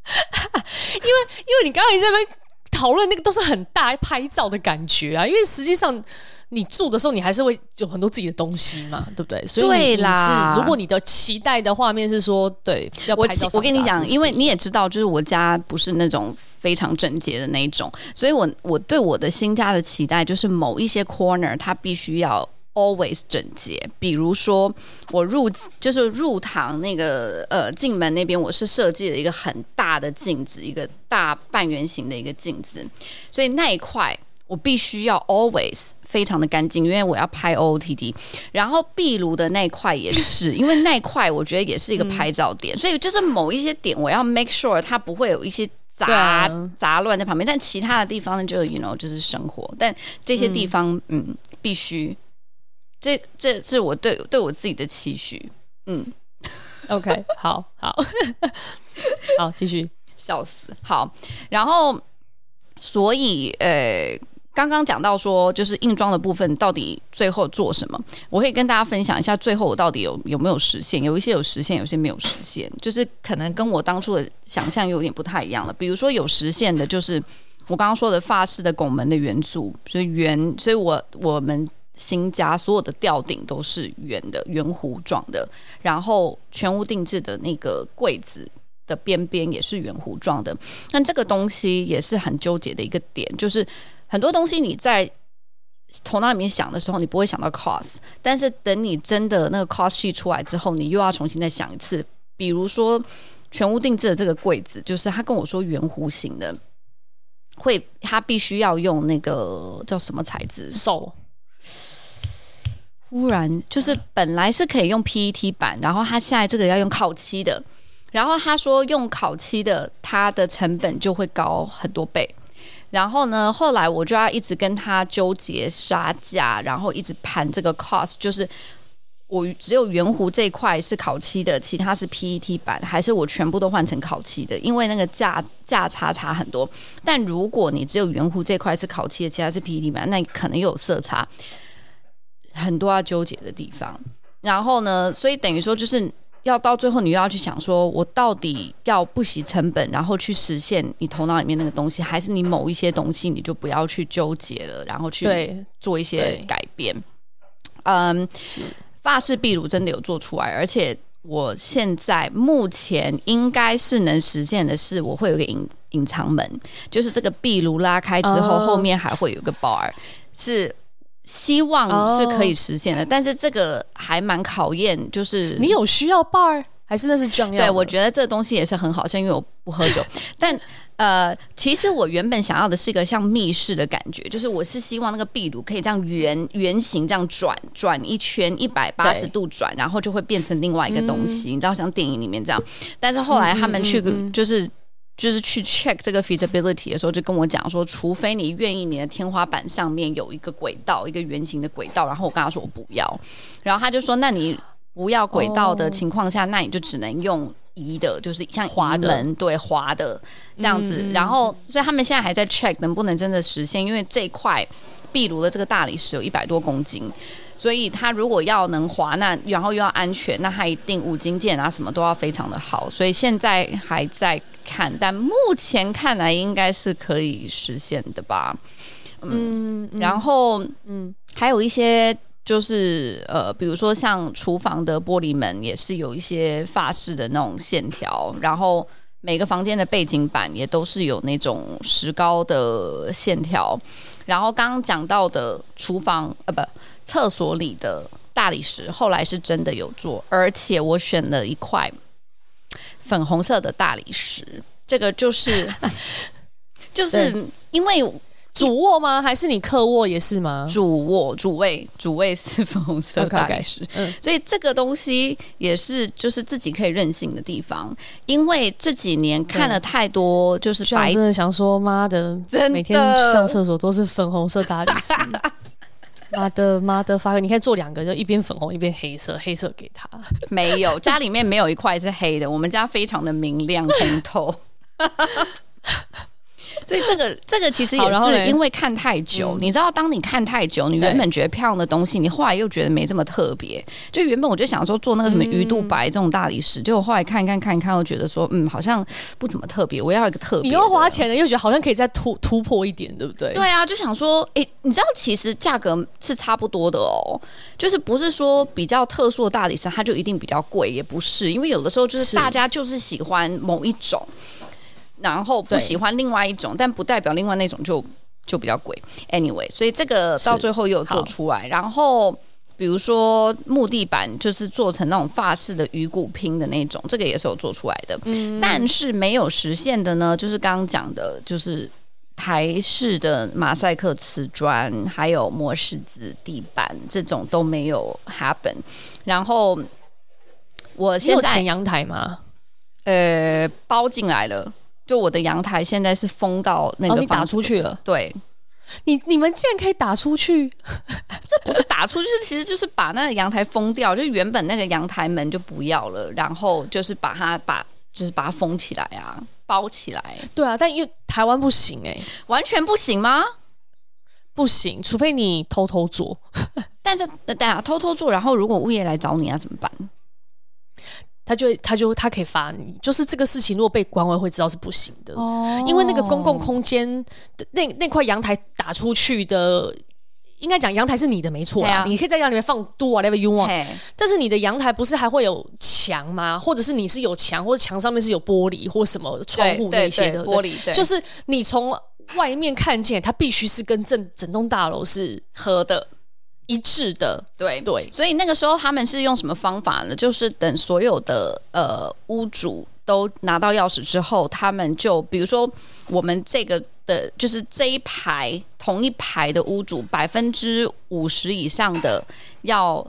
因为，因为你刚刚在那边讨论那个都是很大拍照的感觉啊，因为实际上你住的时候，你还是会有很多自己的东西嘛，对不对？所以对啦，如果你的期待的画面是说，对，要拍照，我我跟你讲，因为你也知道，就是我家不是那种非常整洁的那一种，所以我我对我的新家的期待就是某一些 corner 它必须要。Always 整洁，比如说我入就是入堂那个呃进门那边，我是设计了一个很大的镜子，一个大半圆形的一个镜子，所以那一块我必须要 always 非常的干净，因为我要拍 OOTD。然后壁炉的那一块也是，因为那一块我觉得也是一个拍照点，嗯、所以就是某一些点我要 make sure 它不会有一些杂、啊、杂乱在旁边，但其他的地方呢，就 you know 就是生活，但这些地方嗯，嗯必须。这这是我对对我自己的期许，嗯，OK，好好 好，继续笑死，好，然后所以呃，刚刚讲到说，就是硬装的部分到底最后做什么？我可以跟大家分享一下，最后我到底有有没有实现？有一些有实现，有些没有实现，就是可能跟我当初的想象有点不太一样了。比如说有实现的，就是我刚刚说的发式的拱门的圆柱，所以圆，所以我我们。新家所有的吊顶都是圆的，圆弧状的，然后全屋定制的那个柜子的边边也是圆弧状的。那这个东西也是很纠结的一个点，就是很多东西你在头脑里面想的时候，你不会想到 cost，但是等你真的那个 cost sheet 出来之后，你又要重新再想一次。比如说全屋定制的这个柜子，就是他跟我说圆弧形的，会他必须要用那个叫什么材质？手。突然就是本来是可以用 PET 板，然后他现在这个要用烤漆的，然后他说用烤漆的，它的成本就会高很多倍。然后呢，后来我就要一直跟他纠结杀价，然后一直盘这个 cost，就是我只有圆弧这块是烤漆的，其他是 PET 板，还是我全部都换成烤漆的？因为那个价价差差很多。但如果你只有圆弧这块是烤漆的，其他是 PET 板，那可能又有色差。很多要纠结的地方，然后呢，所以等于说就是要到最后，你又要去想说，我到底要不惜成本，然后去实现你头脑里面那个东西，还是你某一些东西你就不要去纠结了，然后去做一些改变。嗯，是发式壁炉真的有做出来，而且我现在目前应该是能实现的是，我会有个隐隐藏门，就是这个壁炉拉开之后，哦、后面还会有个 bar 是。希望是可以实现的，oh. 但是这个还蛮考验，就是你有需要伴儿还是那是重要？对，我觉得这个东西也是很好，像因为我不喝酒，但呃，其实我原本想要的是一个像密室的感觉，就是我是希望那个壁炉可以这样圆圆形这样转转一圈一百八十度转，然后就会变成另外一个东西，嗯、你知道像电影里面这样。但是后来他们去就是。就是去 check 这个 feasibility 的时候，就跟我讲说，除非你愿意你的天花板上面有一个轨道，一个圆形的轨道，然后我跟他说我不要，然后他就说，那你不要轨道的情况下，哦、那你就只能用移的，就是像滑门对滑的这样子。嗯、然后，所以他们现在还在 check 能不能真的实现，因为这块壁炉的这个大理石有一百多公斤。所以他如果要能滑，那然后又要安全，那他一定五金件啊什么都要非常的好。所以现在还在看，但目前看来应该是可以实现的吧。嗯，嗯然后嗯，还有一些就是呃，比如说像厨房的玻璃门也是有一些法式的那种线条，然后每个房间的背景板也都是有那种石膏的线条，然后刚刚讲到的厨房呃不厕所里的大理石，后来是真的有做，而且我选了一块粉红色的大理石，这个就是 就是因为。主卧吗？还是你客卧也是吗？主卧、主卫、主卫是粉红色大理石，嗯，所以这个东西也是就是自己可以任性的地方。因为这几年看了太多，就是白真的想说，妈的，每天上厕所都是粉红色大理石，妈的妈的，发哥，你可以做两个，就一边粉红一边黑色，黑色给他。没有，家里面没有一块是黑的，我们家非常的明亮通透。所以这个这个其实也是因为看太久，你知道，当你看太久，你原本觉得漂亮的东西，你后来又觉得没这么特别。就原本我就想说做那个什么鱼肚白这种大理石，结果后来看一看看一看，又觉得说嗯，好像不怎么特别。我要一个特别，你又花钱了，又觉得好像可以再突突破一点，对不对？对啊，就想说，哎，你知道其实价格是差不多的哦，就是不是说比较特殊的大理石它就一定比较贵，也不是，因为有的时候就是大家就是喜欢某一种。然后不喜欢另外一种，但不代表另外那种就就比较贵。Anyway，所以这个到最后又有做出来。然后比如说木地板，就是做成那种法式的鱼骨拼的那种，这个也是有做出来的。嗯，但是没有实现的呢，就是刚刚讲的，就是台式的马赛克瓷砖，还有磨石子地板这种都没有 happen。然后我现在有前阳台吗？呃，包进来了。就我的阳台现在是封到那个，你打出去了。对，你你们竟然可以打出去？这不是打出去，是其实就是把那个阳台封掉，就原本那个阳台门就不要了，然后就是把它把就是把它封起来啊，包起来。对啊，但因为台湾不行哎、欸，完全不行吗？不行，除非你偷偷做。但是等下偷偷做，然后如果物业来找你要怎么办？他就他就他可以罚你，就是这个事情如果被管委会知道是不行的，哦，因为那个公共空间的那那块阳台打出去的，应该讲阳台是你的没错啊，你可以在家里面放 do whatever you want，但是你的阳台不是还会有墙吗？或者是你是有墙，或者墙上面是有玻璃或什么窗户那些的？玻璃，就是你从外面看见，它必须是跟整整栋大楼是合的。一致的，对对，所以那个时候他们是用什么方法呢？就是等所有的呃屋主都拿到钥匙之后，他们就比如说我们这个的，就是这一排同一排的屋主百分之五十以上的要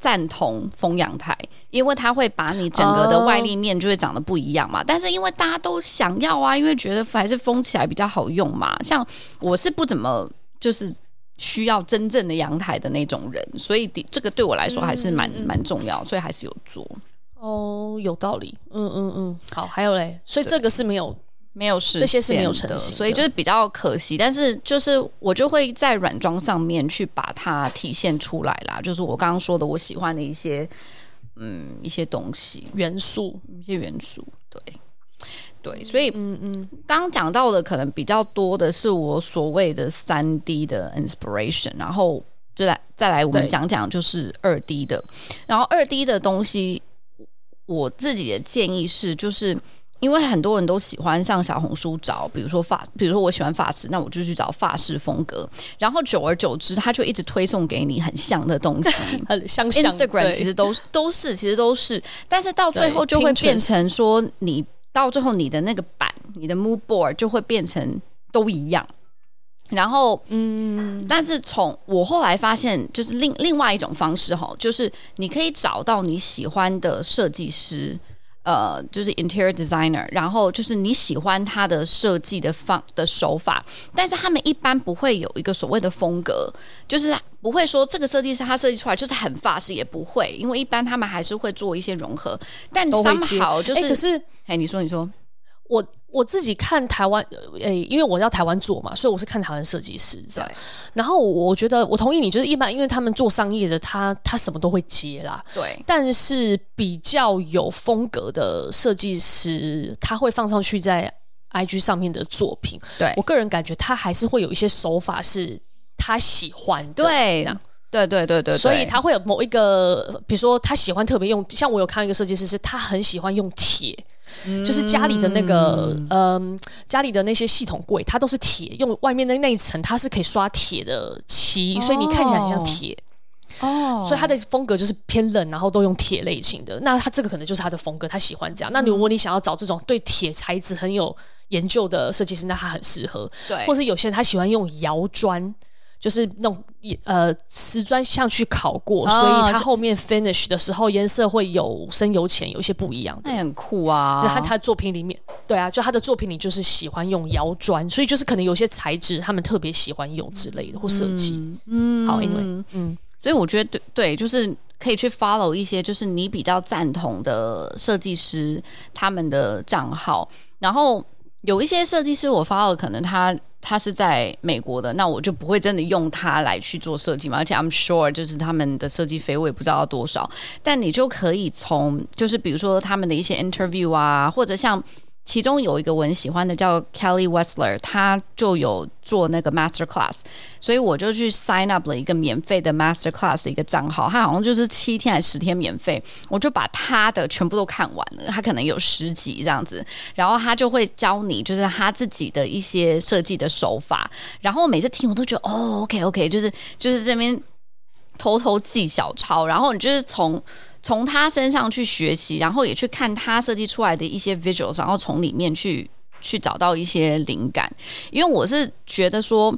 赞同封阳台，因为它会把你整个的外立面就会长得不一样嘛。但是因为大家都想要啊，因为觉得还是封起来比较好用嘛。像我是不怎么就是。需要真正的阳台的那种人，所以这个对我来说还是蛮蛮、嗯、重要，所以还是有做。哦，有道理。嗯嗯嗯，好，还有嘞，所以这个是没有没有实，这些是没有成型，所以就是比较可惜。但是就是我就会在软装上面去把它体现出来啦，就是我刚刚说的我喜欢的一些嗯一些东西元素，一些元素，对。对，所以嗯嗯，刚刚讲到的可能比较多的是我所谓的三 D 的 inspiration，然后就来再来我们讲讲就是二 D 的，然后二 D 的东西，我自己的建议是，就是因为很多人都喜欢上小红书找，比如说发，比如说我喜欢发饰，那我就去找发饰风格，然后久而久之，他就一直推送给你很像的东西，很相像。Instagram 其实都都是，其实都是，但是到最后就会变成说你。到最后，你的那个板，你的 move board 就会变成都一样。然后，嗯，但是从我后来发现，就是另另外一种方式哈，就是你可以找到你喜欢的设计师。呃，就是 interior designer，然后就是你喜欢他的设计的方的手法，但是他们一般不会有一个所谓的风格，就是不会说这个设计师他设计出来就是很法式，也不会，因为一般他们还是会做一些融合，但 somehow 就是，欸、可是，哎，你说，你说，我。我自己看台湾，诶、欸，因为我要台湾做嘛，所以我是看台湾设计师这样。然后我觉得我同意你，就是一般，因为他们做商业的，他他什么都会接啦。对。但是比较有风格的设计师，他会放上去在 IG 上面的作品，对我个人感觉他还是会有一些手法是他喜欢的，对这样。对对对对，所以他会有某一个，比如说他喜欢特别用，像我有看一个设计师，是他很喜欢用铁，嗯、就是家里的那个，嗯、呃，家里的那些系统柜，它都是铁，用外面的那一层，它是可以刷铁的漆，所以你看起来很像铁。哦，所以他的风格就是偏冷，然后都用铁类型的。那他这个可能就是他的风格，他喜欢这样。那如果你想要找这种对铁材质很有研究的设计师，那他很适合。对，或是有些人他喜欢用窑砖。就是那种呃瓷砖上去烤过，哦、所以它后面 finish 的时候颜色会有深有浅，有一些不一样的。那很酷啊！那他他作品里面，对啊，就他的作品里就是喜欢用窑砖，所以就是可能有些材质他们特别喜欢用之类的或设计。嗯，好，因为嗯，所以我觉得对对，就是可以去 follow 一些就是你比较赞同的设计师他们的账号，然后有一些设计师我发到可能他。他是在美国的，那我就不会真的用它来去做设计嘛。而且 I'm sure 就是他们的设计费我也不知道多少，但你就可以从就是比如说他们的一些 interview 啊，或者像。其中有一个我很喜欢的叫 Kelly Westler，他就有做那个 Master Class，所以我就去 sign up 了一个免费的 Master Class 的一个账号，他好像就是七天还是十天免费，我就把他的全部都看完了，他可能有十集这样子，然后他就会教你就是他自己的一些设计的手法，然后每次听我都觉得哦，OK OK，就是就是这边偷偷记小抄，然后你就是从。从他身上去学习，然后也去看他设计出来的一些 visuals，然后从里面去去找到一些灵感。因为我是觉得说，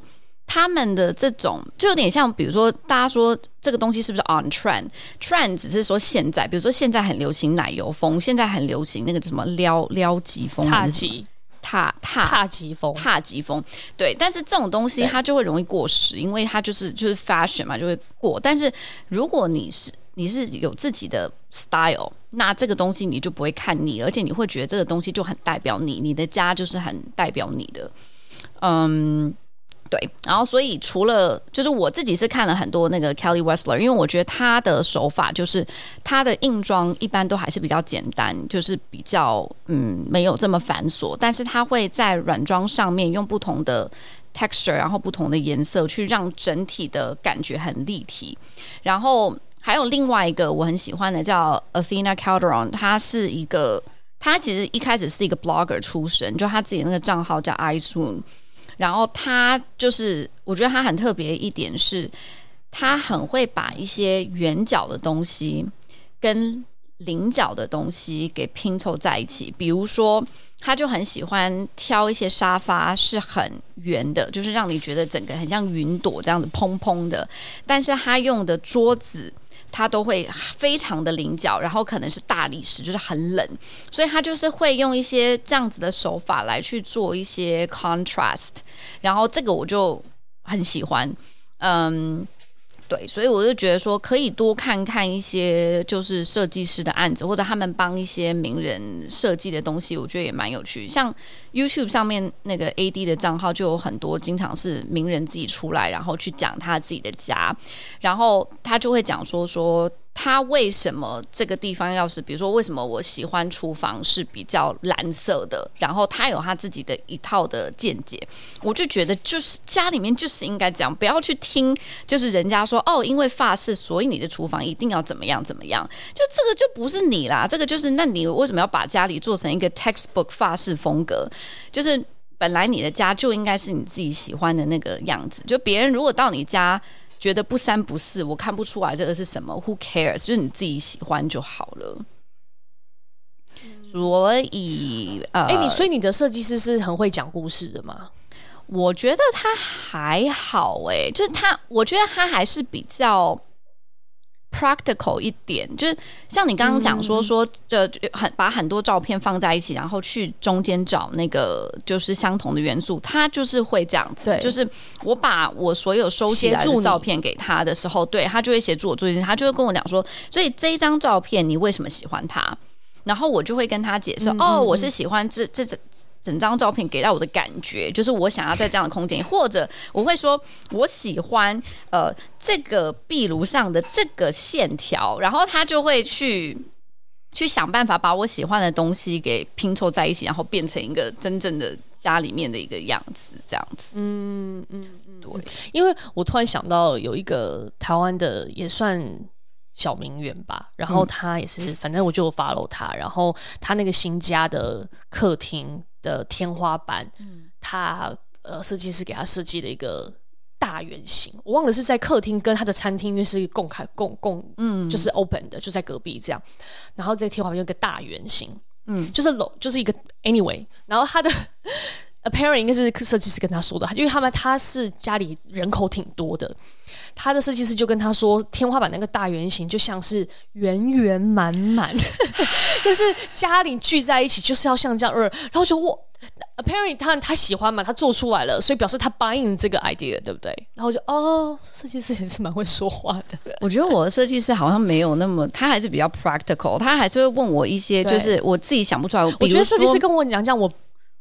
他们的这种就有点像，比如说大家说这个东西是不是 on trend？trend 只是说现在，比如说现在很流行奶油风，现在很流行那个什么撩撩级风，差级踏踏侘寂风，侘寂风。对，但是这种东西它就会容易过时，因为它就是就是 fashion 嘛，就会过。但是如果你是你是有自己的 style，那这个东西你就不会看腻，而且你会觉得这个东西就很代表你，你的家就是很代表你的。嗯，对。然后，所以除了就是我自己是看了很多那个 Kelly Westler，因为我觉得他的手法就是他的硬装一般都还是比较简单，就是比较嗯没有这么繁琐，但是他会在软装上面用不同的 texture，然后不同的颜色去让整体的感觉很立体，然后。还有另外一个我很喜欢的叫 Athena Calderon，他是一个，他其实一开始是一个 blogger 出身，就他自己那个账号叫 iSwoon，然后他就是我觉得他很特别一点是，他很会把一些圆角的东西跟菱角的东西给拼凑在一起，比如说他就很喜欢挑一些沙发是很圆的，就是让你觉得整个很像云朵这样子蓬蓬的，但是他用的桌子。它都会非常的棱角，然后可能是大理石，就是很冷，所以他就是会用一些这样子的手法来去做一些 contrast，然后这个我就很喜欢，嗯。对，所以我就觉得说，可以多看看一些就是设计师的案子，或者他们帮一些名人设计的东西，我觉得也蛮有趣。像 YouTube 上面那个 AD 的账号就有很多，经常是名人自己出来，然后去讲他自己的家，然后他就会讲说说。他为什么这个地方要是，比如说为什么我喜欢厨房是比较蓝色的？然后他有他自己的一套的见解，我就觉得就是家里面就是应该这样，不要去听就是人家说哦，因为法式，所以你的厨房一定要怎么样怎么样，就这个就不是你啦，这个就是那你为什么要把家里做成一个 textbook 法式风格？就是本来你的家就应该是你自己喜欢的那个样子，就别人如果到你家。觉得不三不四，我看不出来这个是什么。Who cares？就是你自己喜欢就好了。嗯、所以，呃，哎，你所以你的设计师是很会讲故事的吗？我觉得他还好，哎，就是他，我觉得他还是比较。Practical 一点，就是像你刚刚讲说说，呃，很把很多照片放在一起，然后去中间找那个就是相同的元素，他就是会这样子。就是我把我所有收集来的照片给他的时候，对，他就会协助我做一件事，他就会跟我讲说，所以这一张照片你为什么喜欢它？然后我就会跟他解释，嗯嗯嗯哦，我是喜欢这这这。整张照片给到我的感觉，就是我想要在这样的空间，或者我会说我喜欢呃这个壁炉上的这个线条，然后他就会去去想办法把我喜欢的东西给拼凑在一起，然后变成一个真正的家里面的一个样子，这样子。嗯嗯嗯，对，因为我突然想到有一个台湾的也算小名媛吧，然后他也是，反正我就 follow 他，然后他那个新家的客厅的天花板，嗯、他呃设计师给他设计了一个。大圆形，我忘了是在客厅跟他的餐厅，因为是共开共共，嗯，就是 open 的，就在隔壁这样。然后在天花板有一个大圆形，嗯，就是楼就是一个 anyway。然后他的 apparently 应该是设计师跟他说的，因为他们他是家里人口挺多的，他的设计师就跟他说，天花板那个大圆形就像是圆圆满满，就是家里聚在一起就是要像这样，然后就我。Apparently，他他喜欢嘛，他做出来了，所以表示他 buying 这个 idea，对不对？然后就哦，设计师也是蛮会说话的。我觉得我的设计师好像没有那么，他还是比较 practical，他还是会问我一些，就是我自己想不出来。我觉得设计师跟我讲讲，我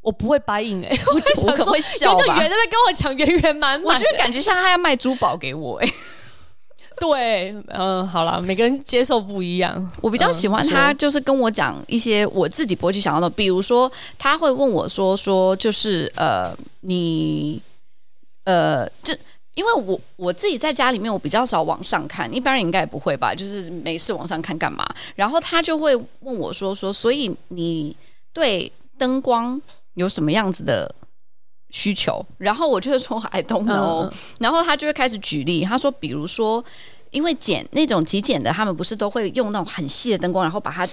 我不会 buying 哎、欸，我我可能会笑吧。就圆在那边跟我讲圆圆满满，我觉得感觉像他要卖珠宝给我哎、欸。对，嗯、呃，好了，每个人接受不一样。我比较喜欢他，就是跟我讲一些我自己不会去想到的，比如说他会问我说说，就是呃，你呃，就因为我我自己在家里面，我比较少往上看，一般人应该也不会吧，就是没事往上看干嘛？然后他就会问我说说，所以你对灯光有什么样子的需求，然后我就会说 I don't know，嗯，然后他就会开始举例，他说，比如说，因为剪那种极简的，他们不是都会用那种很细的灯光，然后把它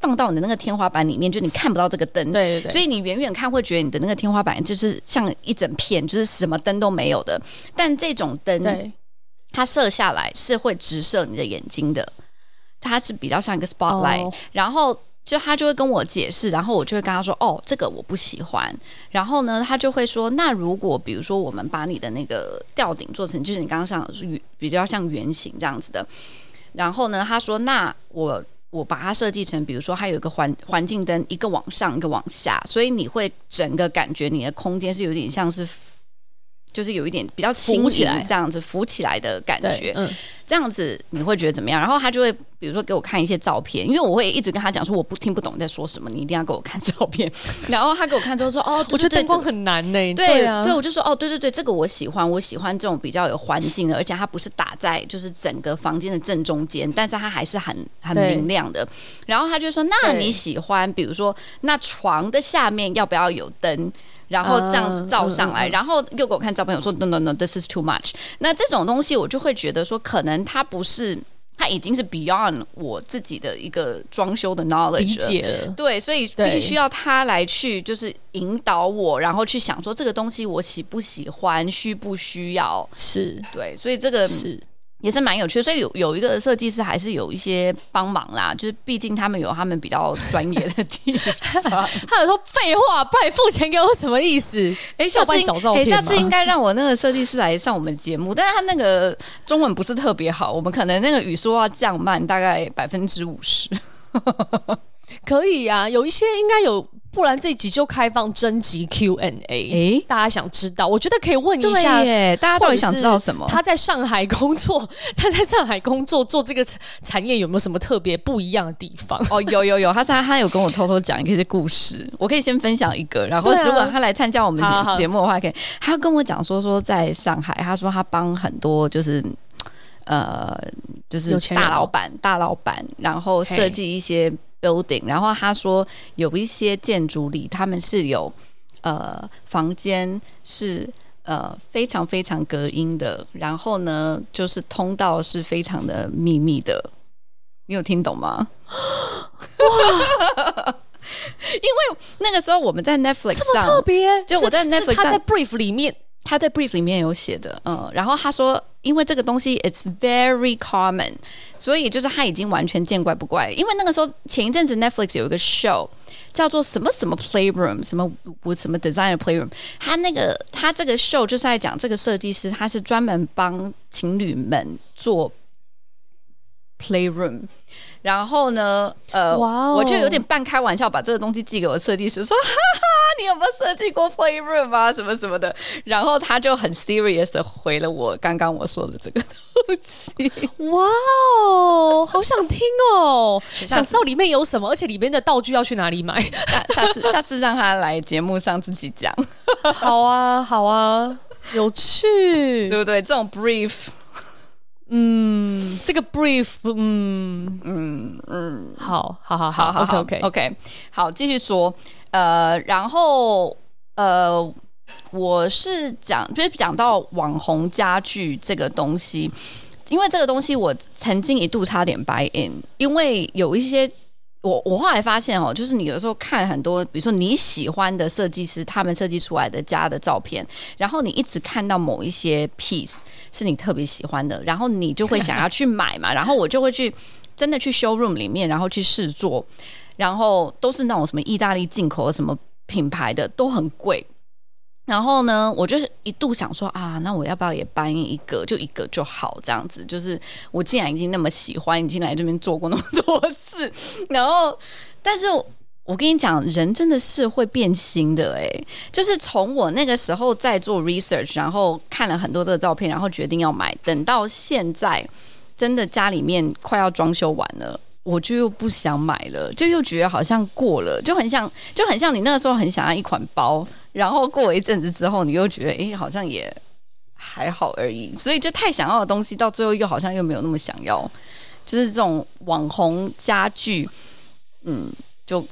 放到你的那个天花板里面，就你看不到这个灯，对对对，所以你远远看会觉得你的那个天花板就是像一整片，就是什么灯都没有的。但这种灯，对，它射下来是会直射你的眼睛的，它是比较像一个 spotlight，哦，然后。就他就会跟我解释，然后我就会跟他说：“哦，这个我不喜欢。”然后呢，他就会说：“那如果比如说我们把你的那个吊顶做成，就是你刚刚想的是，比较像圆形这样子的。”然后呢，他说：“那我我把它设计成，比如说它有一个环环境灯，一个往上，一个往下，所以你会整个感觉你的空间是有点像是。”就是有一点比较轻盈，这样子浮起来的感觉，嗯，这样子你会觉得怎么样？然后他就会比如说给我看一些照片，因为我会一直跟他讲说我不听不懂你在说什么，你一定要给我看照片。然后他给我看之后说哦，我觉得灯光很难呢、欸，对啊，对，我就说哦，对对对，这个我喜欢，我喜欢这种比较有环境的，而且它不是打在就是整个房间的正中间，但是它还是很很明亮的。然后他就说，那你喜欢比如说那床的下面要不要有灯？然后这样子照上来，uh, 然后又给我看照片，我说 no no no，this is too much。那这种东西我就会觉得说，可能它不是，它已经是 beyond 我自己的一个装修的 knowledge 理解了。对，所以必须要他来去就是引导我，然后去想说这个东西我喜不喜欢，需不需要？是对，所以这个是。也是蛮有趣的，所以有有一个设计师还是有一些帮忙啦，就是毕竟他们有他们比较专业的地方。他有说废话，不然你付钱给我什么意思？哎、欸，下次找照片、欸、下次应该让我那个设计师来上我们节目，但是他那个中文不是特别好，我们可能那个语速要降慢大概百分之五十。可以呀、啊，有一些应该有。不然这一集就开放征集 Q&A，哎、欸，大家想知道，我觉得可以问一下，耶，大家到底想知道什么？他在上海工作，他在上海工作做这个 产业有没有什么特别不一样的地方？哦，有有有，他他他有跟我偷偷讲一些故事，我可以先分享一个，然后如果他来参加我们节节目的话，可以，他跟我讲说说在上海，他说他帮很多就是呃就是大老板大老板，然后设计一些。building，然后他说有一些建筑里，他们是有呃房间是呃非常非常隔音的，然后呢就是通道是非常的秘密的，你有听懂吗？哇！因为那个时候我们在 Netflix 上，特别，就我在 Netflix 上，他在 brief 里面。他在 brief 里面有写的，嗯，然后他说，因为这个东西 it's very common，所以就是他已经完全见怪不怪。因为那个时候前一阵子 Netflix 有一个 show 叫做什么什么 playroom，什么我什么 designer playroom，他那个他这个 show 就是在讲这个设计师，他是专门帮情侣们做 playroom。然后呢，呃，wow. 我就有点半开玩笑把这个东西寄给我设计师，说，哈哈，你有没有设计过 playroom 啊，什么什么的。然后他就很 serious 的回了我刚刚我说的这个东西。哇哦，好想听哦，想知道里面有什么，而且里面的道具要去哪里买？下 下次下次让他来节目上自己讲。好啊，好啊，有趣，对不对？这种 brief。嗯，这个 brief，嗯嗯嗯，好，好，好，好，好，OK，OK，OK，好，继续说，呃，然后，呃，我是讲，就是讲到网红家具这个东西，因为这个东西我曾经一度差点 buy in，因为有一些。我我后来发现哦，就是你有时候看很多，比如说你喜欢的设计师他们设计出来的家的照片，然后你一直看到某一些 piece 是你特别喜欢的，然后你就会想要去买嘛，然后我就会去真的去 showroom 里面，然后去试做，然后都是那种什么意大利进口的什么品牌的，都很贵。然后呢，我就是一度想说啊，那我要不要也搬一个，就一个就好，这样子。就是我既然已经那么喜欢，已经来这边做过那么多次，然后，但是我，跟你讲，人真的是会变心的诶，就是从我那个时候在做 research，然后看了很多这个照片，然后决定要买，等到现在真的家里面快要装修完了，我就又不想买了，就又觉得好像过了，就很像，就很像你那个时候很想要一款包。然后过一阵子之后，你又觉得，哎，好像也还好而已。所以就太想要的东西，到最后又好像又没有那么想要。就是这种网红家具，嗯，就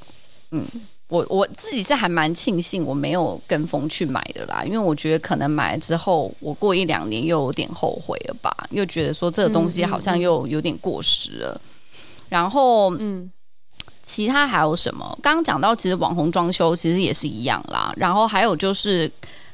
嗯，我我自己是还蛮庆幸我没有跟风去买的啦，因为我觉得可能买了之后，我过一两年又有点后悔了吧，又觉得说这个东西好像又有点过时了。嗯嗯嗯，然后，嗯。其他还有什么？刚刚讲到，其实网红装修其实也是一样啦。然后还有就是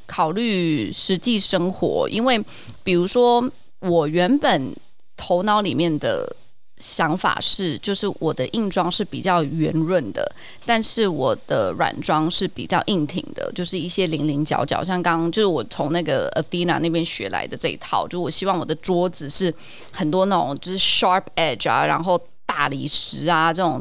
考虑实际生活，因为比如说我原本头脑里面的想法是，就是我的硬装是比较圆润的，但是我的软装是比较硬挺的，就是一些零零角角。像刚刚就是我从那个 Athena 那边学来的这一套，就我希望我的桌子是很多那种就是 sharp edge 啊，然后大理石啊这种。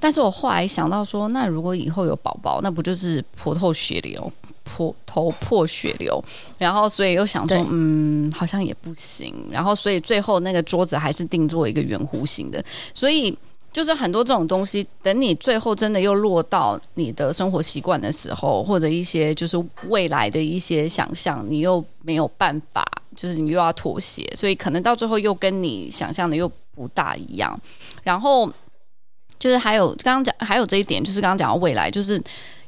但是我后来想到说，那如果以后有宝宝，那不就是婆透血流，婆头破血流？然后所以又想说，嗯，好像也不行。然后所以最后那个桌子还是定做一个圆弧形的。所以就是很多这种东西，等你最后真的又落到你的生活习惯的时候，或者一些就是未来的一些想象，你又没有办法，就是你又要妥协，所以可能到最后又跟你想象的又不大一样。然后。就是还有刚刚讲还有这一点，就是刚刚讲到未来，就是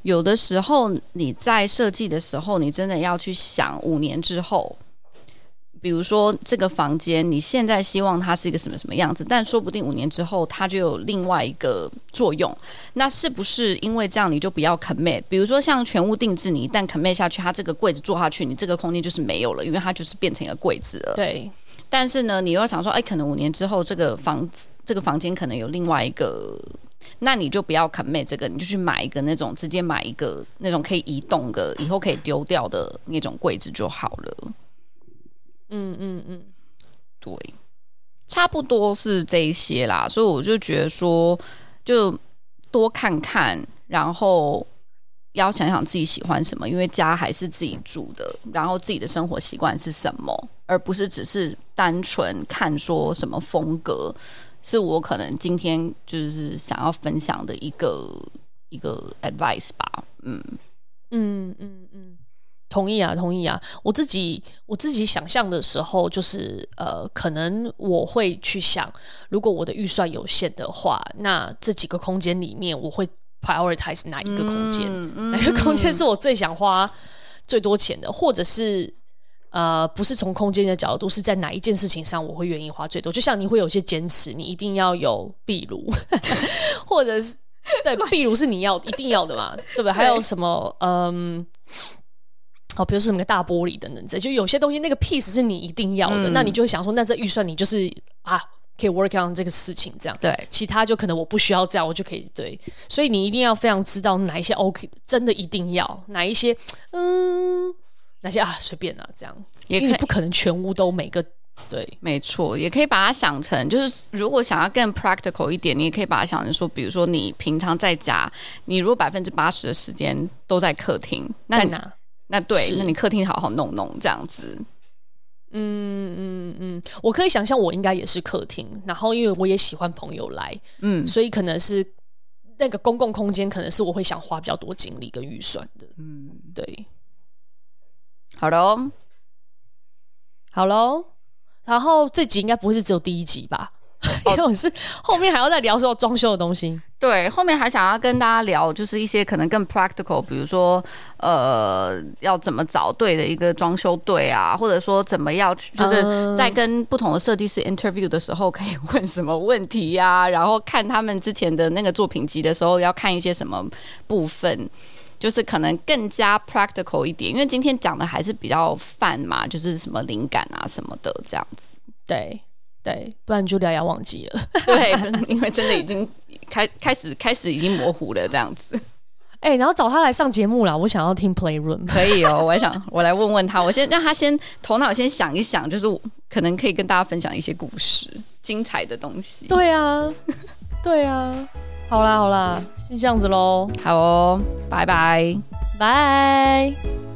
有的时候你在设计的时候，你真的要去想五年之后，比如说这个房间，你现在希望它是一个什么什么样子，但说不定五年之后它就有另外一个作用。那是不是因为这样你就不要 commit？比如说像全屋定制，你一旦 commit 下去，它这个柜子做下去，你这个空间就是没有了，因为它就是变成一个柜子了。对。但是呢，你又想说，哎，可能五年之后这个房子、这个房间可能有另外一个，那你就不要 commit 这个，你就去买一个那种直接买一个那种可以移动的、以后可以丢掉的那种柜子就好了。嗯嗯嗯，对，差不多是这一些啦。所以我就觉得说，就多看看，然后。要想想自己喜欢什么，因为家还是自己住的，然后自己的生活习惯是什么，而不是只是单纯看说什么风格，是我可能今天就是想要分享的一个一个 advice 吧。嗯嗯嗯嗯，同意啊，同意啊。我自己我自己想象的时候，就是呃，可能我会去想，如果我的预算有限的话，那这几个空间里面我会。Prioritize 哪一个空间？哪个空间是我最想花最多钱的？或者是呃，不是从空间的角度，是在哪一件事情上我会愿意花最多？就像你会有些坚持，你一定要有壁炉，或者是对壁炉是你要一定要的嘛？对不对？还有什么？嗯，好，比如说什么个大玻璃等等，这就有些东西那个 piece 是你一定要的，嗯、那你就会想说，那这预算你就是啊。可以 work on 这个事情，这样对，其他就可能我不需要这样，我就可以对。所以你一定要非常知道哪一些 OK，真的一定要哪一些，嗯，哪些啊随便啊这样，也可以不可能全屋都每个对，没错，也可以把它想成就是如果想要更 practical 一点，你也可以把它想成说，比如说你平常在家，你如果百分之八十的时间都在客厅，那在哪？那对，那你客厅好好弄弄这样子。嗯嗯嗯，我可以想象，我应该也是客厅，然后因为我也喜欢朋友来，嗯，所以可能是那个公共空间，可能是我会想花比较多精力跟预算的，嗯，对。好的哦，好喽，然后这集应该不会是只有第一集吧？因为我是后面还要再聊说装修的东西，对，后面还想要跟大家聊，就是一些可能更 practical，比如说呃，要怎么找对的一个装修队啊，或者说怎么样去，就是在跟不同的设计师 interview 的时候可以问什么问题呀、啊，然后看他们之前的那个作品集的时候要看一些什么部分，就是可能更加 practical 一点，因为今天讲的还是比较泛嘛，就是什么灵感啊什么的这样子，对。对，不然茱莉亚要忘记了。对，因为真的已经开开始开始已经模糊了这样子。哎、欸，然后找他来上节目啦，我想要听 Playroom，可以哦。我还想 我来问问他，我先让他先头脑先想一想，就是可能可以跟大家分享一些故事，精彩的东西。对啊，对啊。好啦好啦，先这样子喽。好哦，拜拜，拜。